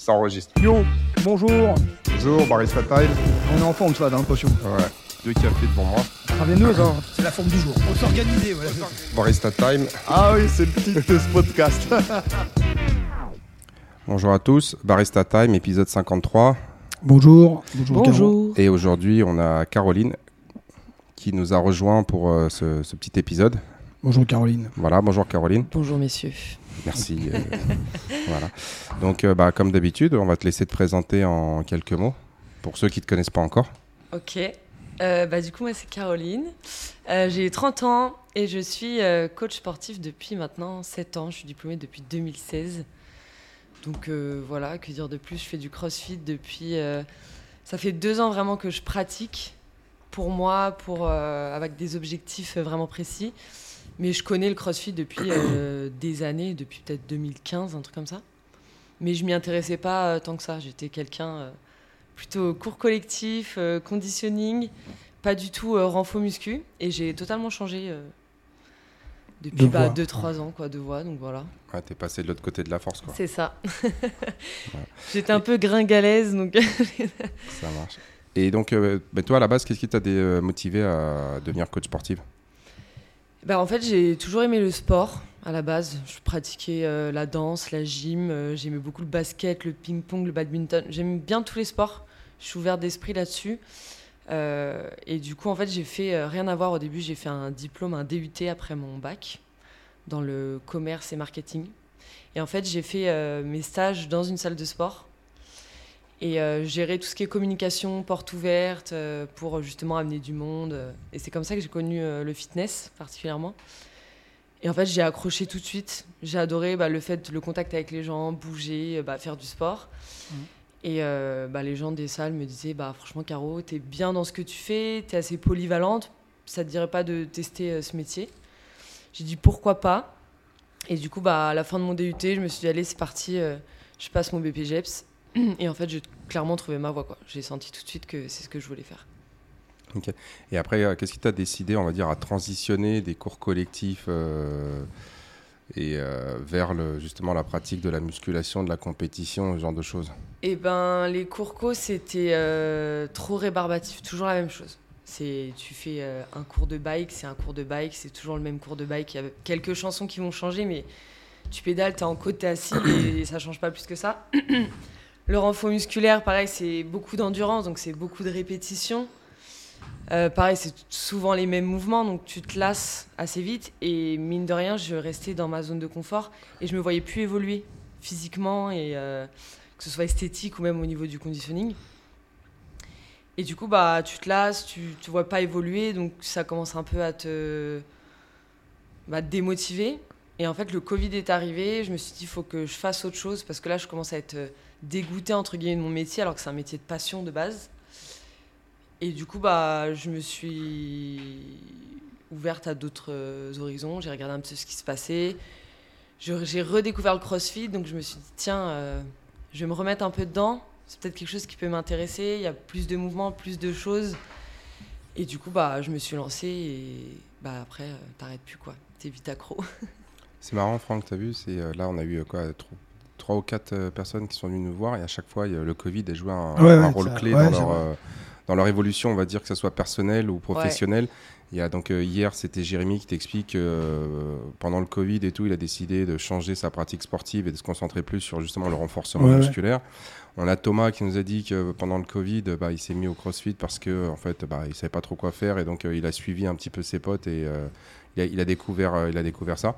Ça enregistre. Yo, bonjour. Bonjour, Barista Time. On est en forme, ça, dans l'impression. Ouais, deux cafés devant moi. Intraveineuse, hein. C'est la forme du jour. Faut s'organiser, voilà. Barista Time. Ah oui, c'est le titre de ce podcast. Bonjour à tous, Barista Time, épisode 53. bonjour. Bonjour. Bonjour. Et aujourd'hui, on a Caroline qui nous a rejoint pour euh, ce, ce petit épisode. Bonjour Caroline. Voilà, bonjour Caroline. Bonjour messieurs. Merci. euh, voilà. Donc, euh, bah, comme d'habitude, on va te laisser te présenter en quelques mots pour ceux qui ne te connaissent pas encore. Ok. Euh, bah, du coup, moi, c'est Caroline. J'ai 30 ans et je suis coach sportif depuis maintenant 7 ans. Je suis diplômée depuis 2016. Donc voilà, que dire de plus? Je fais du crossfit depuis. ça fait deux ans vraiment que je pratique pour moi, pour, avec des objectifs vraiment précis. Mais je connais le crossfit depuis euh, des années, depuis peut-être 2015, un truc comme ça. Mais je m'y intéressais pas euh, tant que ça. J'étais quelqu'un. euh, plutôt cours collectif, euh, conditioning, pas du tout euh, renfo muscu. Et j'ai totalement changé euh, depuis De voix. 2-3 ans quoi, de voix. Donc voilà, Ouais, T'es passé de l'autre côté de la force, quoi. c'est ça. J'étais un peu gringalaise, donc Ça marche. Et donc, euh, bah, toi, à la base, qu'est-ce qui t'a euh, motivé à devenir coach sportif bah, en fait j'ai toujours aimé le sport à la base. Je pratiquais euh, la danse, la gym, euh, j'aimais beaucoup le basket, le ping-pong, le badminton. J'aime bien tous les sports. Je suis ouverte d'esprit là-dessus. Euh, et du coup, en fait, j'ai fait rien à voir au début. J'ai fait un diplôme, un DUT après mon bac dans le commerce et marketing. Et en fait, j'ai fait mes stages dans une salle de sport et euh, gérer tout ce qui est communication, porte ouverte, euh, pour justement amener du monde. euh. Et c'est comme ça que j'ai connu euh, le fitness particulièrement. Et en fait, j'ai accroché tout de suite. J'ai adoré bah, le fait, le contact avec les gens, bouger, euh, bah, faire du sport. Et euh, bah, les gens des salles me disaient bah, Franchement, Caro, t'es bien dans ce que tu fais, t'es assez polyvalente. Ça te dirait pas de tester euh, ce métier J'ai dit Pourquoi pas? Et du coup, bah, à la fin de mon DUT, je me suis dit Allez, c'est parti, euh, je passe mon BPGEPS. Et en fait, j'ai clairement trouvé ma voie. quoi. J'ai senti tout de suite que c'est ce que je voulais faire. Et après, euh, qu'est-ce qui t'a décidé, on va dire, à transitionner des cours collectifs euh, et euh, vers le, justement la pratique de la musculation, de la compétition, ce genre de choses? Eh ben, les cours co, c'était trop rébarbatif, toujours la même chose. C'est, tu fais un cours de bike, c'est un cours de bike, c'est toujours le même cours de bike. Il y a quelques chansons qui vont changer, mais tu pédales, t'es en côte, t'es assis et ça change pas plus que ça. Le renfort musculaire, pareil, c'est beaucoup d'endurance, donc c'est beaucoup de répétitions. Euh, pareil, c'est souvent les mêmes mouvements, donc tu te lasses assez vite. Et mine de rien, je restais dans ma zone de confort et je me voyais plus évoluer physiquement et euh, que ce soit esthétique ou même au niveau du conditioning. Et du coup, bah, tu te lasses, tu ne vois pas évoluer, donc ça commence un peu à te, bah, te démotiver. Et en fait, le Covid est arrivé, je me suis dit, il faut que je fasse autre chose, parce que là, je commence à être euh, dégoûtée, entre guillemets, de mon métier, alors que c'est un métier de passion de base. Et du coup, bah, je me suis ouverte à d'autres euh, horizons, j'ai regardé un peu ce qui se passait. J'ai redécouvert le crossfit, donc je me suis dit, tiens, euh, je vais me remettre un peu dedans. C'est peut-être quelque chose qui peut m'intéresser. Il y a plus de mouvements, plus de choses. Et du coup, bah, je me suis lancée et bah, après, euh, t'arrêtes plus, quoi. T'es vite accro. C'est marrant, Franck, t'as vu c'est, Là, on a eu quoi tro- Trois ou quatre euh, personnes qui sont venues nous voir et à chaque fois, le Covid a joué un, Ouais, un ouais, rôle ça- clé ouais, dans, leur, euh, dans leur évolution, on va dire que ce soit personnel ou professionnel. Il y a donc euh, hier, c'était Jérémy qui t'explique que euh, pendant le Covid et tout, il a décidé de changer sa pratique sportive et de se concentrer plus sur justement le renforcement Ouais, ouais. musculaire. On a Thomas qui nous a dit que pendant le Covid, bah, il s'est mis au CrossFit parce que en fait, bah, il savait pas trop quoi faire et donc euh, il a suivi un petit peu ses potes et il, a, il a découvert, il a découvert ça.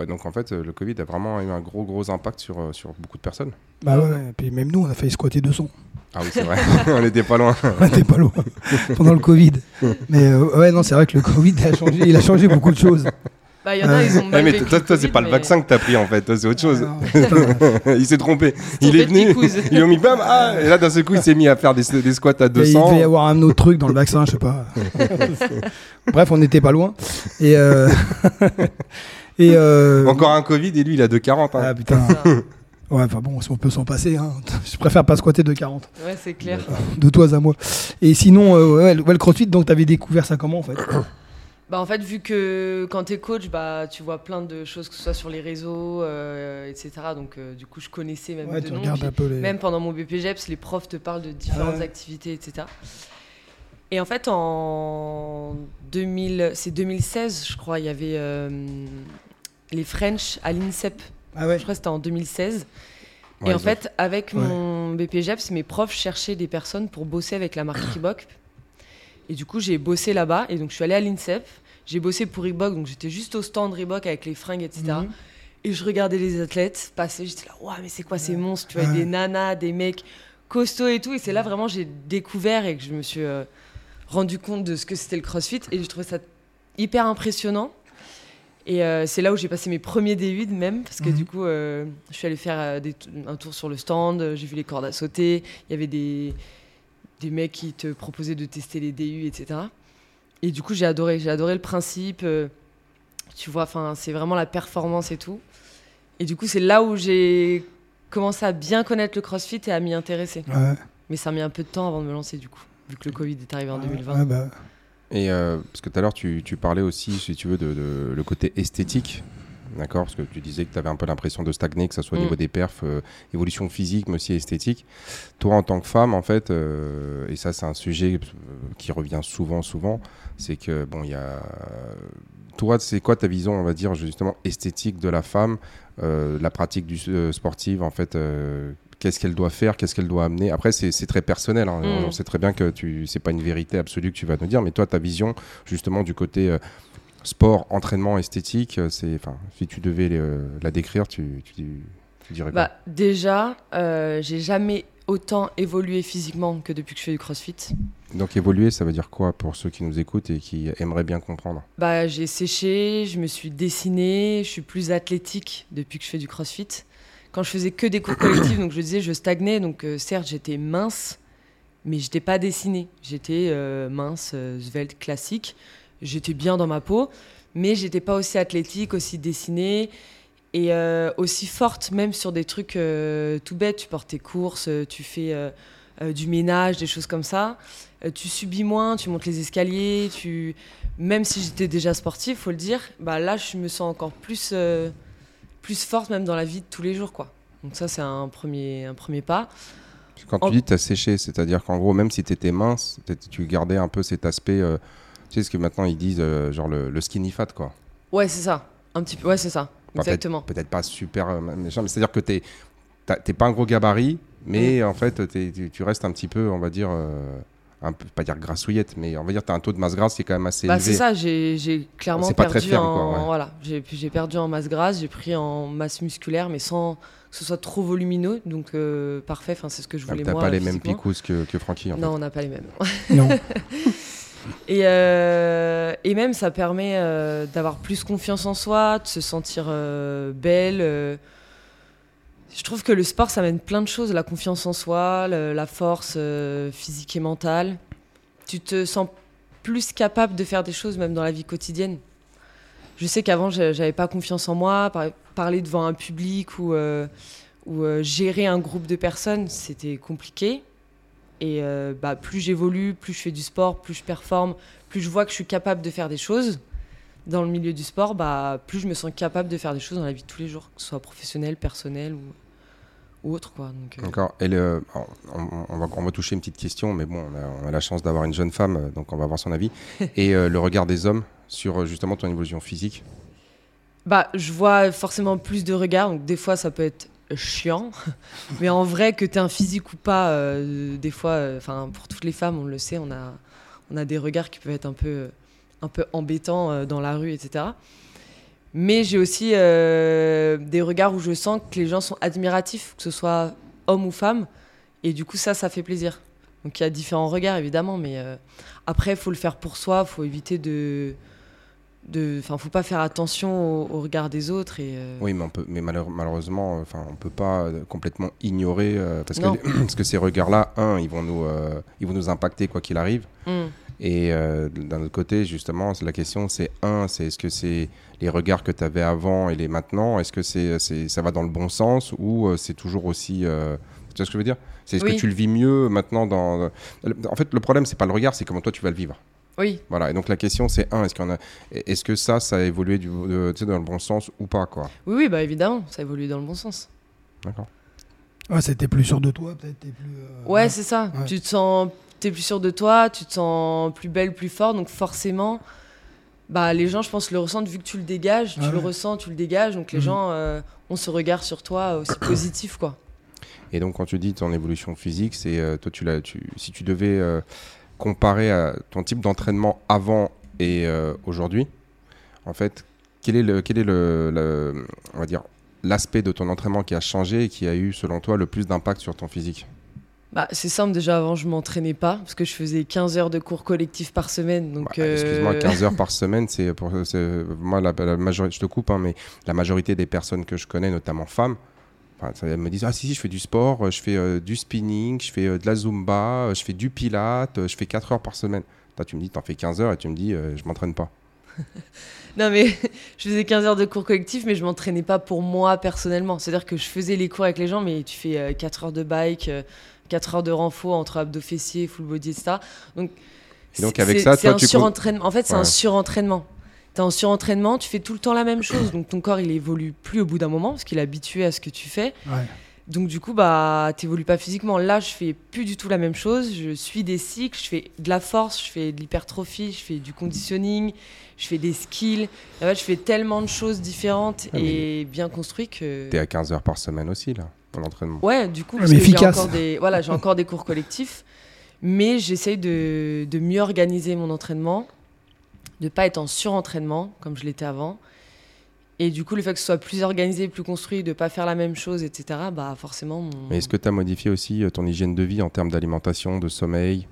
Ouais, donc en fait, euh, le Covid a vraiment eu un gros gros impact sur, euh, sur beaucoup de personnes. Bah ouais, ouais, et puis même nous, on a failli squatter 200. Ah oui, c'est vrai, on n'était pas loin. On était pas loin pendant le Covid. Mais euh, ouais, non, c'est vrai que le Covid a changé, il a changé beaucoup de choses. Bah, il y en a, ils ont Ouais, mal mais vécu toi, toi, c'est pas le vaccin que t'as pris en fait, c'est autre chose. Ah, putain, il s'est trompé. Il est venu, ils lui ont mis bam, ah, et là d'un seul coup il s'est mis à faire des, des squats à Il 200. devait y avoir un autre truc dans le vaccin, je sais pas. Bref, on n'était pas loin. Et, euh, et euh, Encore un Covid et lui il a 2,40. Hein. Ah putain. Ouais, enfin bon, si on peut s'en passer. Hein. Je préfère pas squatter de 40. Ouais, c'est clair. De toi à moi. Et sinon, euh, ouais, le ouais, le crossfit, donc t'avais découvert ça comment en fait Bah en fait, vu que quand tu es coach, bah, tu vois plein de choses, que ce soit sur les réseaux, euh, etc. Donc euh, du coup, je connaissais même Ouais, de tu nom. Puis un peu les. Même pendant mon BPGEPS, les profs te parlent de différentes Ouais. activités, etc. Et en fait, en 2000, c'est 2016, je crois, il y avait euh, les French à l'INSEP. Ah ouais. Je crois que c'était en 2016. Ouais, et en ont- fait, avec Ouais. mon BPGEPS, mes profs cherchaient des personnes pour bosser avec la marque Reebok. Et du coup, j'ai bossé là-bas. Et donc, je suis allée à l'INSEP. J'ai bossé pour Reebok. Donc, j'étais juste au stand Reebok avec les fringues, etc. Mhm. Et je regardais les athlètes passer. J'étais là, waouh, mais c'est quoi ces monstres Tu vois, des nanas, des mecs costauds et tout. Et c'est là vraiment j'ai découvert et que je me suis euh, rendu compte de ce que c'était le CrossFit. Et je trouvais ça hyper impressionnant. Et euh, c'est là où j'ai passé mes premiers D8 même, parce que Mhm. du coup, euh, je suis allée faire euh, des un tour sur le stand, j'ai vu les cordes à sauter, il y avait des, des mecs qui te proposaient de tester les DU, etc. Et du coup, j'ai adoré, j'ai adoré le principe. euh, tu vois, enfin, c'est vraiment la performance et tout. Et du coup, c'est là où j'ai commencé à bien connaître le CrossFit et à m'y intéresser. Ouais. Mais ça a mis un peu de temps avant de me lancer, du coup, vu que le Covid est arrivé en 2020. Ouais, bah, Et euh, parce que tout à l'heure, tu, tu parlais aussi, si tu veux, de, de- le côté esthétique. D'accord Parce que tu disais que tu avais un peu l'impression de stagner, que ce soit au Mm. niveau des perfs, euh, évolution physique, mais aussi esthétique. Toi, en tant que femme, en fait, euh, et ça, c'est un sujet qui revient souvent, souvent, c'est que, bon, il y a. Toi, c'est quoi ta vision, on va dire, justement, esthétique de la femme, la pratique du sportive, en fait Qu'est-ce qu'elle doit faire Qu'est-ce qu'elle doit amener Après, c'est très personnel. hein. Mm. On sait très bien que tu c'est pas une vérité absolue que tu vas nous dire, mais toi, ta vision, justement, du côté euh, sport, entraînement, esthétique, euh, c'est, enfin, si tu devais euh, la décrire, tu, tu, tu dirais quoi? Bah, déjà, euh, j'ai jamais autant évolué physiquement que depuis que je fais du crossfit. Donc évoluer, ça veut dire quoi pour ceux qui nous écoutent et qui aimeraient bien comprendre? Bah, j'ai séché, je me suis dessinée, je suis plus athlétique depuis que je fais du crossfit. Quand je faisais que des cours collectifs, donc je disais, je stagnais, donc euh, certes, j'étais mince, mais je n'étais pas dessinée. J'étais euh, mince, euh, svelte, classique. J'étais bien dans ma peau, mais j'étais pas aussi athlétique, aussi dessinée et aussi forte, même sur des trucs tout bêtes. Tu portes tes courses, tu fais du ménage, des choses comme ça. Tu subis moins, tu montes les escaliers, tu même si j'étais déjà sportive, faut le dire, bah là je me sens encore plus plus forte même dans la vie de tous les jours quoi. Donc ça c'est un premier un premier pas. Quand En- tu dis tu as séché, c'est-à-dire qu'en gros, même si tu étais mince, tu gardais un peu cet aspect, euh, tu sais ce que maintenant ils disent, euh, genre le, le skinny fat, quoi. Ouais, c'est ça. Un petit peu ouais, c'est ça. Enfin, Exactement. Peut-être pas super euh, méchant, mais c'est-à-dire que t'es t'as- t'es pas un gros gabarit, mais en fait tu- restes un petit peu, on va dire, un peu, pas dire grassouillette, mais on va dire tu as un taux de masse grasse qui est quand même assez Bah, élevé. c'est ça, j'ai clairement C'est pas perdu très ferme, en quoi, ouais. voilà, j'ai perdu en masse grasse, j'ai pris en masse musculaire mais sans que ce soit trop volumineux donc euh, parfait, enfin c'est ce que je Ah, voulais T'as moi. pas les mêmes picousses que, que Francky, en Non, on n'a pas les mêmes. non. Et, euh, et même, ça permet euh, d'avoir plus confiance en soi, de se sentir euh, belle. Je trouve que le sport, ça mène plein de choses. La confiance en soi, la force euh, physique et mentale. Tu te sens plus capable de faire des choses, même dans la vie quotidienne. Je sais qu'avant, j'avais pas confiance en moi. Par- parler devant un public ou, euh, euh, gérer un groupe de personnes, c'était compliqué. Et bah, plus j'évolue, plus je fais du sport, plus je performe, plus je vois que je suis capable de faire des choses dans le milieu du sport, bah, plus je me sens capable de faire des choses dans la vie de tous les jours, que ce soit professionnel, personnel ou, ou autre. Quoi. Donc, euh, D'accord. Et le- on, on va, on va toucher une petite question, mais bon, on a, on a la chance d'avoir une jeune femme, euh, donc on va voir son avis. Et euh, le regard des hommes sur justement ton évolution physique? bah, je vois forcément plus de regards, donc des fois ça peut être chiant, mais en vrai que tu un physique ou pas, euh, des fois, enfin pour toutes les femmes, on le sait, on a, on a des regards qui peuvent être un peu, un peu embêtants euh, dans la rue, etc. Mais j'ai aussi euh, des regards où je sens que les gens sont admiratifs, que ce soit homme ou femme, et du coup ça, ça fait plaisir. Donc il y a différents regards évidemment, mais euh, après il faut le faire pour soi, faut éviter de de enfin faut pas faire attention au, au regard des autres et euh, Oui, mais, on peut, mais malheur- malheureusement, enfin, on peut pas complètement ignorer parce, que, parce que ces regards-là, un, ils vont nous, ils vont nous impacter quoi qu'il arrive. hum, Et euh, d'un autre côté, justement, la question, c'est un, c'est est-ce que c'est les regards que tu avais avant et les maintenant, est-ce que c'est, c'est, ça va dans le bon sens ou euh, c'est toujours aussi, euh, tu vois ce que je veux dire? C'est est-ce Oui. que tu le vis mieux maintenant dans, en fait, le problème c'est pas le regard, c'est comment toi tu vas le vivre. Oui. Voilà. Et donc la question c'est un, est-ce qu'on a, est-ce que ça, ça a évolué du, de- tu sais, dans le bon sens ou pas quoi? Oui, oui, bah évidemment, ça évolue dans le bon sens. D'accord. Ouais, c'était plus sûr de toi, peut-être. t'es plus, euh, Ouais, c'est ça. Ouais. Tu te sens, t'es plus sûr de toi, tu te sens plus belle, plus fort, donc forcément, bah les gens, je pense, le ressentent vu que tu le dégages, tu Ah le ressens, tu le dégages, donc les Mhm. gens euh, ont ce regard sur toi aussi positif, quoi. Et donc quand tu dis ton évolution physique, c'est euh, toi tu l'as, tu, si tu devais euh, comparer à ton type d'entraînement avant et euh, aujourd'hui, en fait, quel est le, quel est le, le- on va dire l'aspect de ton entraînement qui a changé et qui a eu selon toi le plus d'impact sur ton physique? Bah, c'est simple, déjà avant, je m'entraînais pas parce que je faisais 15 heures de cours collectifs par semaine. Donc, Bah, Excuse-moi, euh, 15 heures par semaine, c'est pour moi la, la majorité, je te coupe, hein, mais la majorité des personnes que je connais, notamment femmes, elles me disent ah si si, je fais du sport, euh, je fais euh, du spinning, je fais euh, de la zumba, euh, je fais du pilate, euh, je fais 4 heures par semaine. Toi, tu me dis, t'en fais 15 heures et tu me dis, euh, je m'entraîne pas. Non, mais je faisais 15 heures de cours collectifs, mais je m'entraînais pas pour moi personnellement. C'est-à-dire que je faisais les cours avec les gens, mais tu fais euh, 4 heures de bike, euh, 4 heures de renfort entre abdos fessiers, full body, etc. Donc, Et donc, c'est- avec ça, c'est toi, un tu surentraînement. En fait, c'est Ouais. un surentraînement. T'es en surentraînement, tu fais tout le temps la même chose, donc ton corps il évolue plus au bout d'un moment parce qu'il est habitué à ce que tu fais. Ouais. Donc du coup, bah, t'évolues pas physiquement. Là, je fais plus du tout la même chose. Je suis des cycles, je fais de la force, je fais de l'hypertrophie, je fais du conditioning, je fais des skills. Je fais tellement de choses différentes Ah, et bien construites que. T'es à 15 heures par semaine aussi, là, pour l'entraînement. Ouais, du coup, Ouais, parce mais que j'ai efficace. encore des, voilà, j'ai encore des cours collectifs, mais j'essaye de, de mieux organiser mon entraînement, de pas être en surentraînement comme je l'étais avant. Et du coup, le fait que ce soit plus organisé, plus construit, de pas faire la même chose, etc., bah forcément. mon- Mais est-ce que tu as modifié aussi euh, ton hygiène de vie en termes d'alimentation, de sommeil,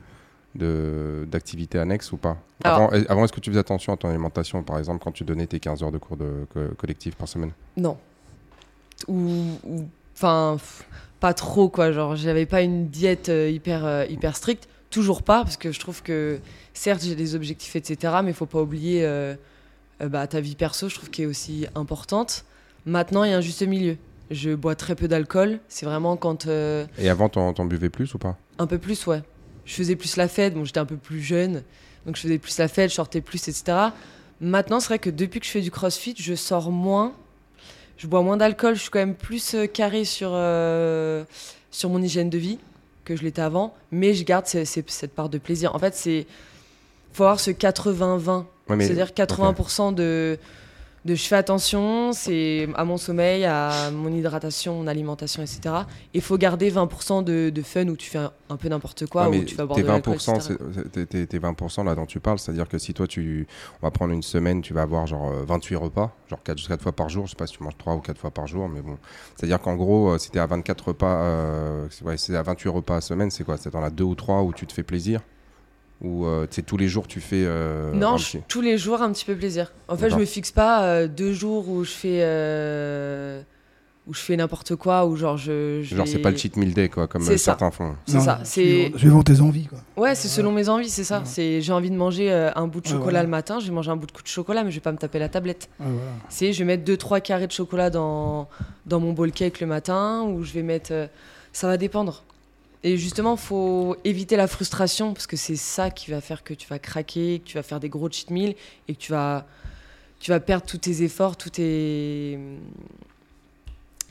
de- d'activités annexes ou pas Alors- Avant, avant, est-ce que tu faisais attention à ton alimentation, par exemple, quand tu donnais tes 15 heures de cours de, co- collectif par semaine? Non. Ou. ou- Enfin, pas trop, quoi. Genre, j'avais pas une diète euh, hyper, euh, hyper stricte. Toujours pas, parce que je trouve que, certes, j'ai des objectifs, etc., mais il faut pas oublier euh, euh, bah, ta vie perso, je trouve qu'elle est aussi importante. Maintenant, il y a un juste milieu. Je bois très peu d'alcool. C'est vraiment quand. euh, Et avant, t'en t'en buvais plus ou pas? Un peu plus, ouais. Je faisais plus la fête. Bon, j'étais un peu plus jeune, donc je faisais plus la fête, je sortais plus, etc. Maintenant, c'est vrai que depuis que je fais du crossfit, je sors moins. Je bois moins d'alcool. Je suis quand même plus euh, carré sur, euh, sur mon hygiène de vie que je l'étais avant. Mais je garde ce- ce- cette part de plaisir. En fait, c'est. faut avoir ce 80-20. Ouais, C'est-à-dire 80% de, de je fais attention, c'est à mon sommeil, à mon hydratation, mon alimentation, etc. Et il faut garder 20% de, de fun où tu fais un, un peu n'importe quoi, Ouais, où tu vas boire tes de l'alcool, 20%, etc. c'est- c'est- tes- tes 20% là dont tu parles, c'est-à-dire que si toi, tu, on va prendre une semaine, tu vas avoir genre euh, 28 repas, genre 4, fois par jour, je sais pas si tu manges 3 ou 4 fois par jour, mais bon. C'est-à-dire qu'en gros, euh, si t'es à 24 repas, euh, c'est à 28 repas à semaine, c'est quoi? C'est dans la 2 ou 3 où tu te fais plaisir? Ou euh, tous les jours tu fais. euh, non, je- tous les jours un petit peu plaisir. En fait, je me fixe pas euh, deux jours où je fais euh, où je fais n'importe quoi, ou genre je. je Genre, c'est pas le cheat meal day, quoi, comme euh, ça. certains font. C'est Non, ça. C'est suivant- Suivant tes envies, quoi. ouais, c'est selon mes envies, c'est ça. Ouais. C'est j'ai envie de manger euh, un bout de Ouais, chocolat voilà. le matin, je vais manger un bout de chocolat, mais je vais pas me taper la tablette. Ouais, voilà. C'est je vais mettre 2-3 carrés de chocolat dans, dans mon bowl cake le matin ou je vais mettre. euh, ça va dépendre. Et justement, faut éviter la frustration parce que c'est ça qui va faire que tu vas craquer, que tu vas faire des gros cheat meals et que tu vas, tu vas perdre tous tes efforts, tous tes.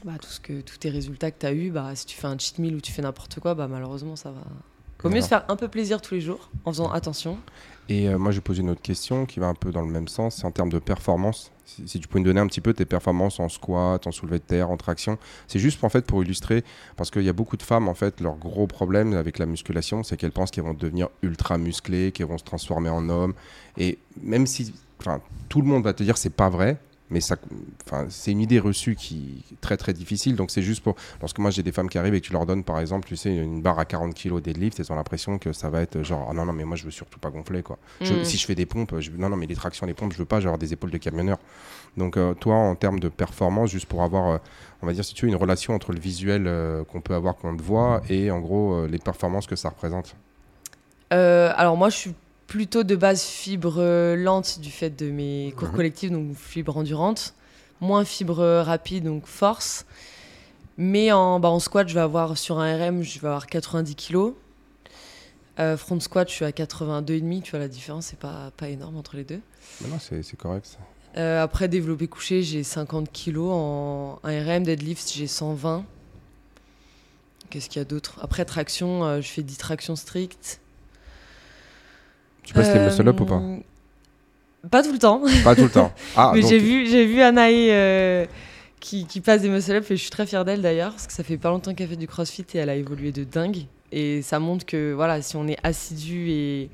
Bah, tout ce que, tous tes résultats que tu as eu. Bah, si tu fais un cheat meal ou tu fais n'importe quoi, bah, malheureusement, ça va. Vaut mieux se faire un peu plaisir tous les jours en faisant attention. Et euh, moi, je vais poser une autre question qui va un peu dans le même sens. C'est en termes de performance. Si, si tu pouvais nous donner un petit peu tes performances en squat, en soulevé de terre, en traction. C'est juste en fait pour illustrer, parce qu'il y a beaucoup de femmes, en fait, leur gros problème avec la musculation, c'est qu'elles pensent qu'elles vont devenir ultra musclées, qu'elles vont se transformer en hommes. Et même si, enfin, tout le monde va te dire c'est pas vrai. Mais ça, enfin, c'est une idée reçue qui est très très difficile. Donc c'est juste pour, lorsque moi j'ai des femmes qui arrivent et que tu leur donnes par exemple, tu sais, une barre à 40 kg deadlift, elles ont l'impression que ça va être genre, Ah non non mais moi je veux surtout pas gonfler quoi. Je- Mm. Si je fais des pompes, je, non, non, mais les tractions, les pompes, je veux pas, avoir des épaules de camionneur. Donc, euh, toi, en termes de performance, juste pour avoir, euh, on va dire, si tu veux, une relation entre le visuel euh, qu'on peut avoir quand on te voit et en gros les performances que ça représente. Alors moi, je suis plutôt de base fibre euh, lente du fait de mes cours Mhm. collectifs, donc fibre endurante. Moins fibre euh, rapide, donc force. Mais en, bah, en squat, je vais avoir sur un RM, je vais avoir 90 kg. Euh, front squat, je suis à 82,5. Tu vois, la différence, c'est pas, pas énorme entre les deux. Mais non, c'est c'est correct. ça. Euh, après, développé couché, j'ai 50 kg. En RM, deadlift, j'ai 120. Qu'est-ce qu'il y a d'autre? Après, traction, euh, je fais 10 tractions strictes. Tu passes tes muscle up ou pas Euh, Pas tout le temps. Pas tout le temps. Ah, mais donc- j'ai vu, j'ai vu Anaï euh, qui, qui passe des muscle up et je suis très fière d'elle d'ailleurs parce que ça fait pas longtemps qu'elle fait du crossfit et elle a évolué de dingue. Et ça montre que voilà, si on est assidu et,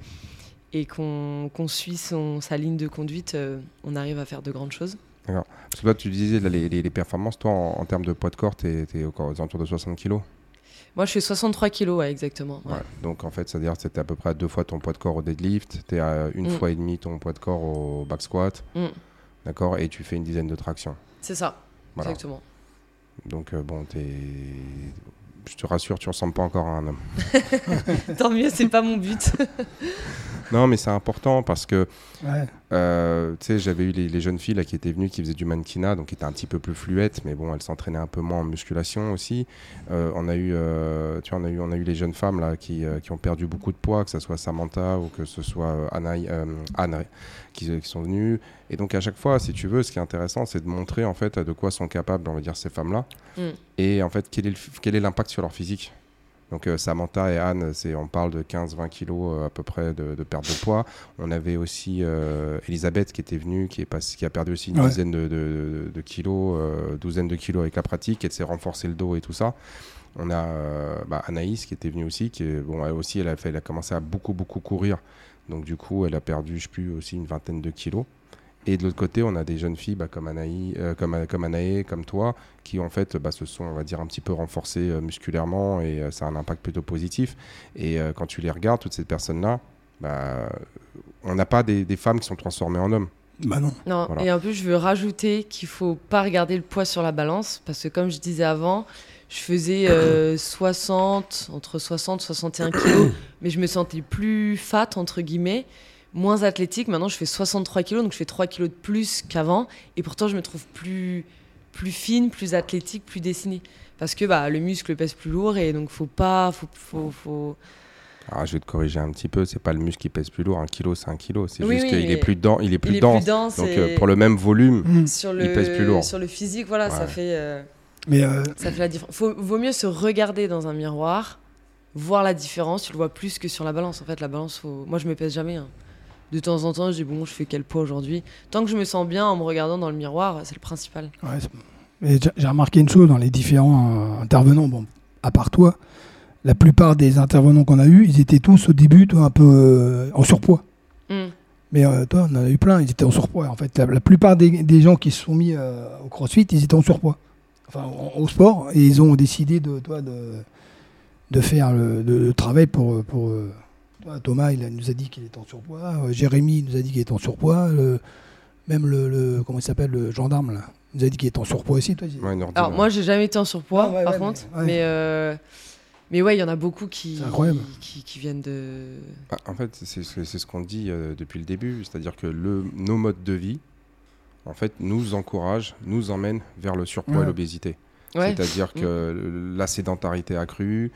et qu'on suit son, sa ligne de conduite, euh, on arrive à faire de grandes choses. Parce que toi, tu disais là, les, les- les performances, toi, en, en termes de poids de corps, t'es es aux alentours de 60 kg. Moi, je fais 63 kilos, ouais, exactement. ouais. Ouais. Donc en fait, c'est-à-dire que à peu près à deux fois ton poids de corps au deadlift, tu es à une Mm. fois et demi ton poids de corps au back squat, Mm. d'accord, et tu fais une dizaine de tractions. C'est ça, Voilà. exactement. Donc euh, bon, t'es... je te rassure, tu ressembles pas encore à un homme. Tant mieux, c'est pas mon but. Non, mais c'est important parce que Ouais. Euh, tu sais, j'avais eu les, les jeunes filles là, qui étaient venues, qui faisaient du mannequinat, donc qui étaient un petit peu plus fluettes, mais bon, elles s'entraînaient un peu moins en musculation aussi. Euh, on a eu, euh, tu vois, on a eu, on a eu les jeunes femmes là qui, euh, qui ont perdu beaucoup de poids, que ce soit Samantha ou que ce soit euh, Anne, qui, qui sont venues. Et donc à chaque fois, si tu veux, ce qui est intéressant, c'est de montrer en fait de quoi sont capables, on va dire, ces femmes-là, Mm. et en fait quel est le f- quel est l'impact sur leur physique? Donc euh, Samantha et Anne, c'est, on parle de 15-20 kilos euh, à peu près de, de perte de poids. On avait aussi euh, Elisabeth qui était venue, qui, est passe- qui a perdu aussi une Ouais. dizaine de, de- de kilos, euh, douzaine de kilos avec la pratique, elle s'est renforcé le dos et tout ça. On a euh, bah, Anaïs qui était venue aussi, qui est, bon, elle aussi, elle a, fait, elle a commencé à beaucoup, beaucoup courir. Donc du coup, elle a perdu, je sais plus, aussi une vingtaine de kilos. Et de l'autre côté, on a des jeunes filles bah, comme, Anaï, euh, comme, comme comme toi, qui en fait bah, se sont, on va dire, un petit peu renforcées euh, musculairement et euh, ça a un impact plutôt positif. Et euh, quand tu les regardes, toutes ces personnes-là, bah, on n'a pas des, des femmes qui sont transformées en hommes. Bah non. Non, Voilà. et en plus, je veux rajouter qu'il faut pas regarder le poids sur la balance parce que, comme je disais avant, je faisais euh, 60, entre 60 et 61 kilos, mais je me sentais plus fat, entre guillemets, moins athlétique. Maintenant, je fais 63 kilos, donc je fais 3 kilos de plus qu'avant, et pourtant, je me trouve plus, plus fine, plus athlétique, plus dessinée. Parce que bah, le muscle pèse plus lourd et donc faut pas. Faut, faut, faut... Alors, je vais te corriger un petit peu, c'est pas le muscle qui pèse plus lourd, un kilo c'est un kilo, c'est Oui, juste oui, qu'il est plus, dense, il est plus Il est dense. plus dense. Donc euh, pour le même volume, sur, il pèse plus lourd. sur le physique, voilà, ça fait. euh, Mais euh, Ça fait la différence. Faut, vaut mieux se regarder dans un miroir, voir la différence. Tu le vois plus que sur la balance. En fait, la balance, faut... moi, je me pèse jamais. hein. De temps en temps, je dis bon, je fais quel poids aujourd'hui? Tant que je me sens bien en me regardant dans le miroir, c'est le principal. ouais, j'ai- remarqué une chose dans les différents euh, intervenants, bon, à part toi, la plupart des intervenants qu'on a eus, ils étaient tous au début toi, un peu euh, en surpoids. Hmm. Mais euh, toi, on en a eu plein, ils étaient en surpoids. En fait, la, la plupart des, des gens qui se sont mis euh, au crossfit, ils étaient en surpoids. Enfin, en- au sport, et ils ont décidé de, toi, de, de faire le, de- le travail pour. pour euh, toi, Thomas, il a- nous a dit qu'il était en surpoids. euh, Jérémy nous a dit qu'il était en surpoids. le- même le, le- Comment il s'appelle Le gendarme, là. Il nous a dit qu'il était en surpoids aussi. Toi, ouais, Nordine, Alors, ouais. moi, j'ai jamais été en surpoids, Ah, ouais, par ouais, contre. mais- ouais. Mais, euh, mais ouais, il y en a beaucoup qui, qui, qui viennent de. Ah, En fait, c'est ce qu'on dit euh, depuis le début, c'est-à-dire que le, nos modes de vie, en fait, nous encouragent, nous emmènent vers le surpoids Ouais. et l'obésité. Ouais. C'est-à-dire que la sédentarité accrue,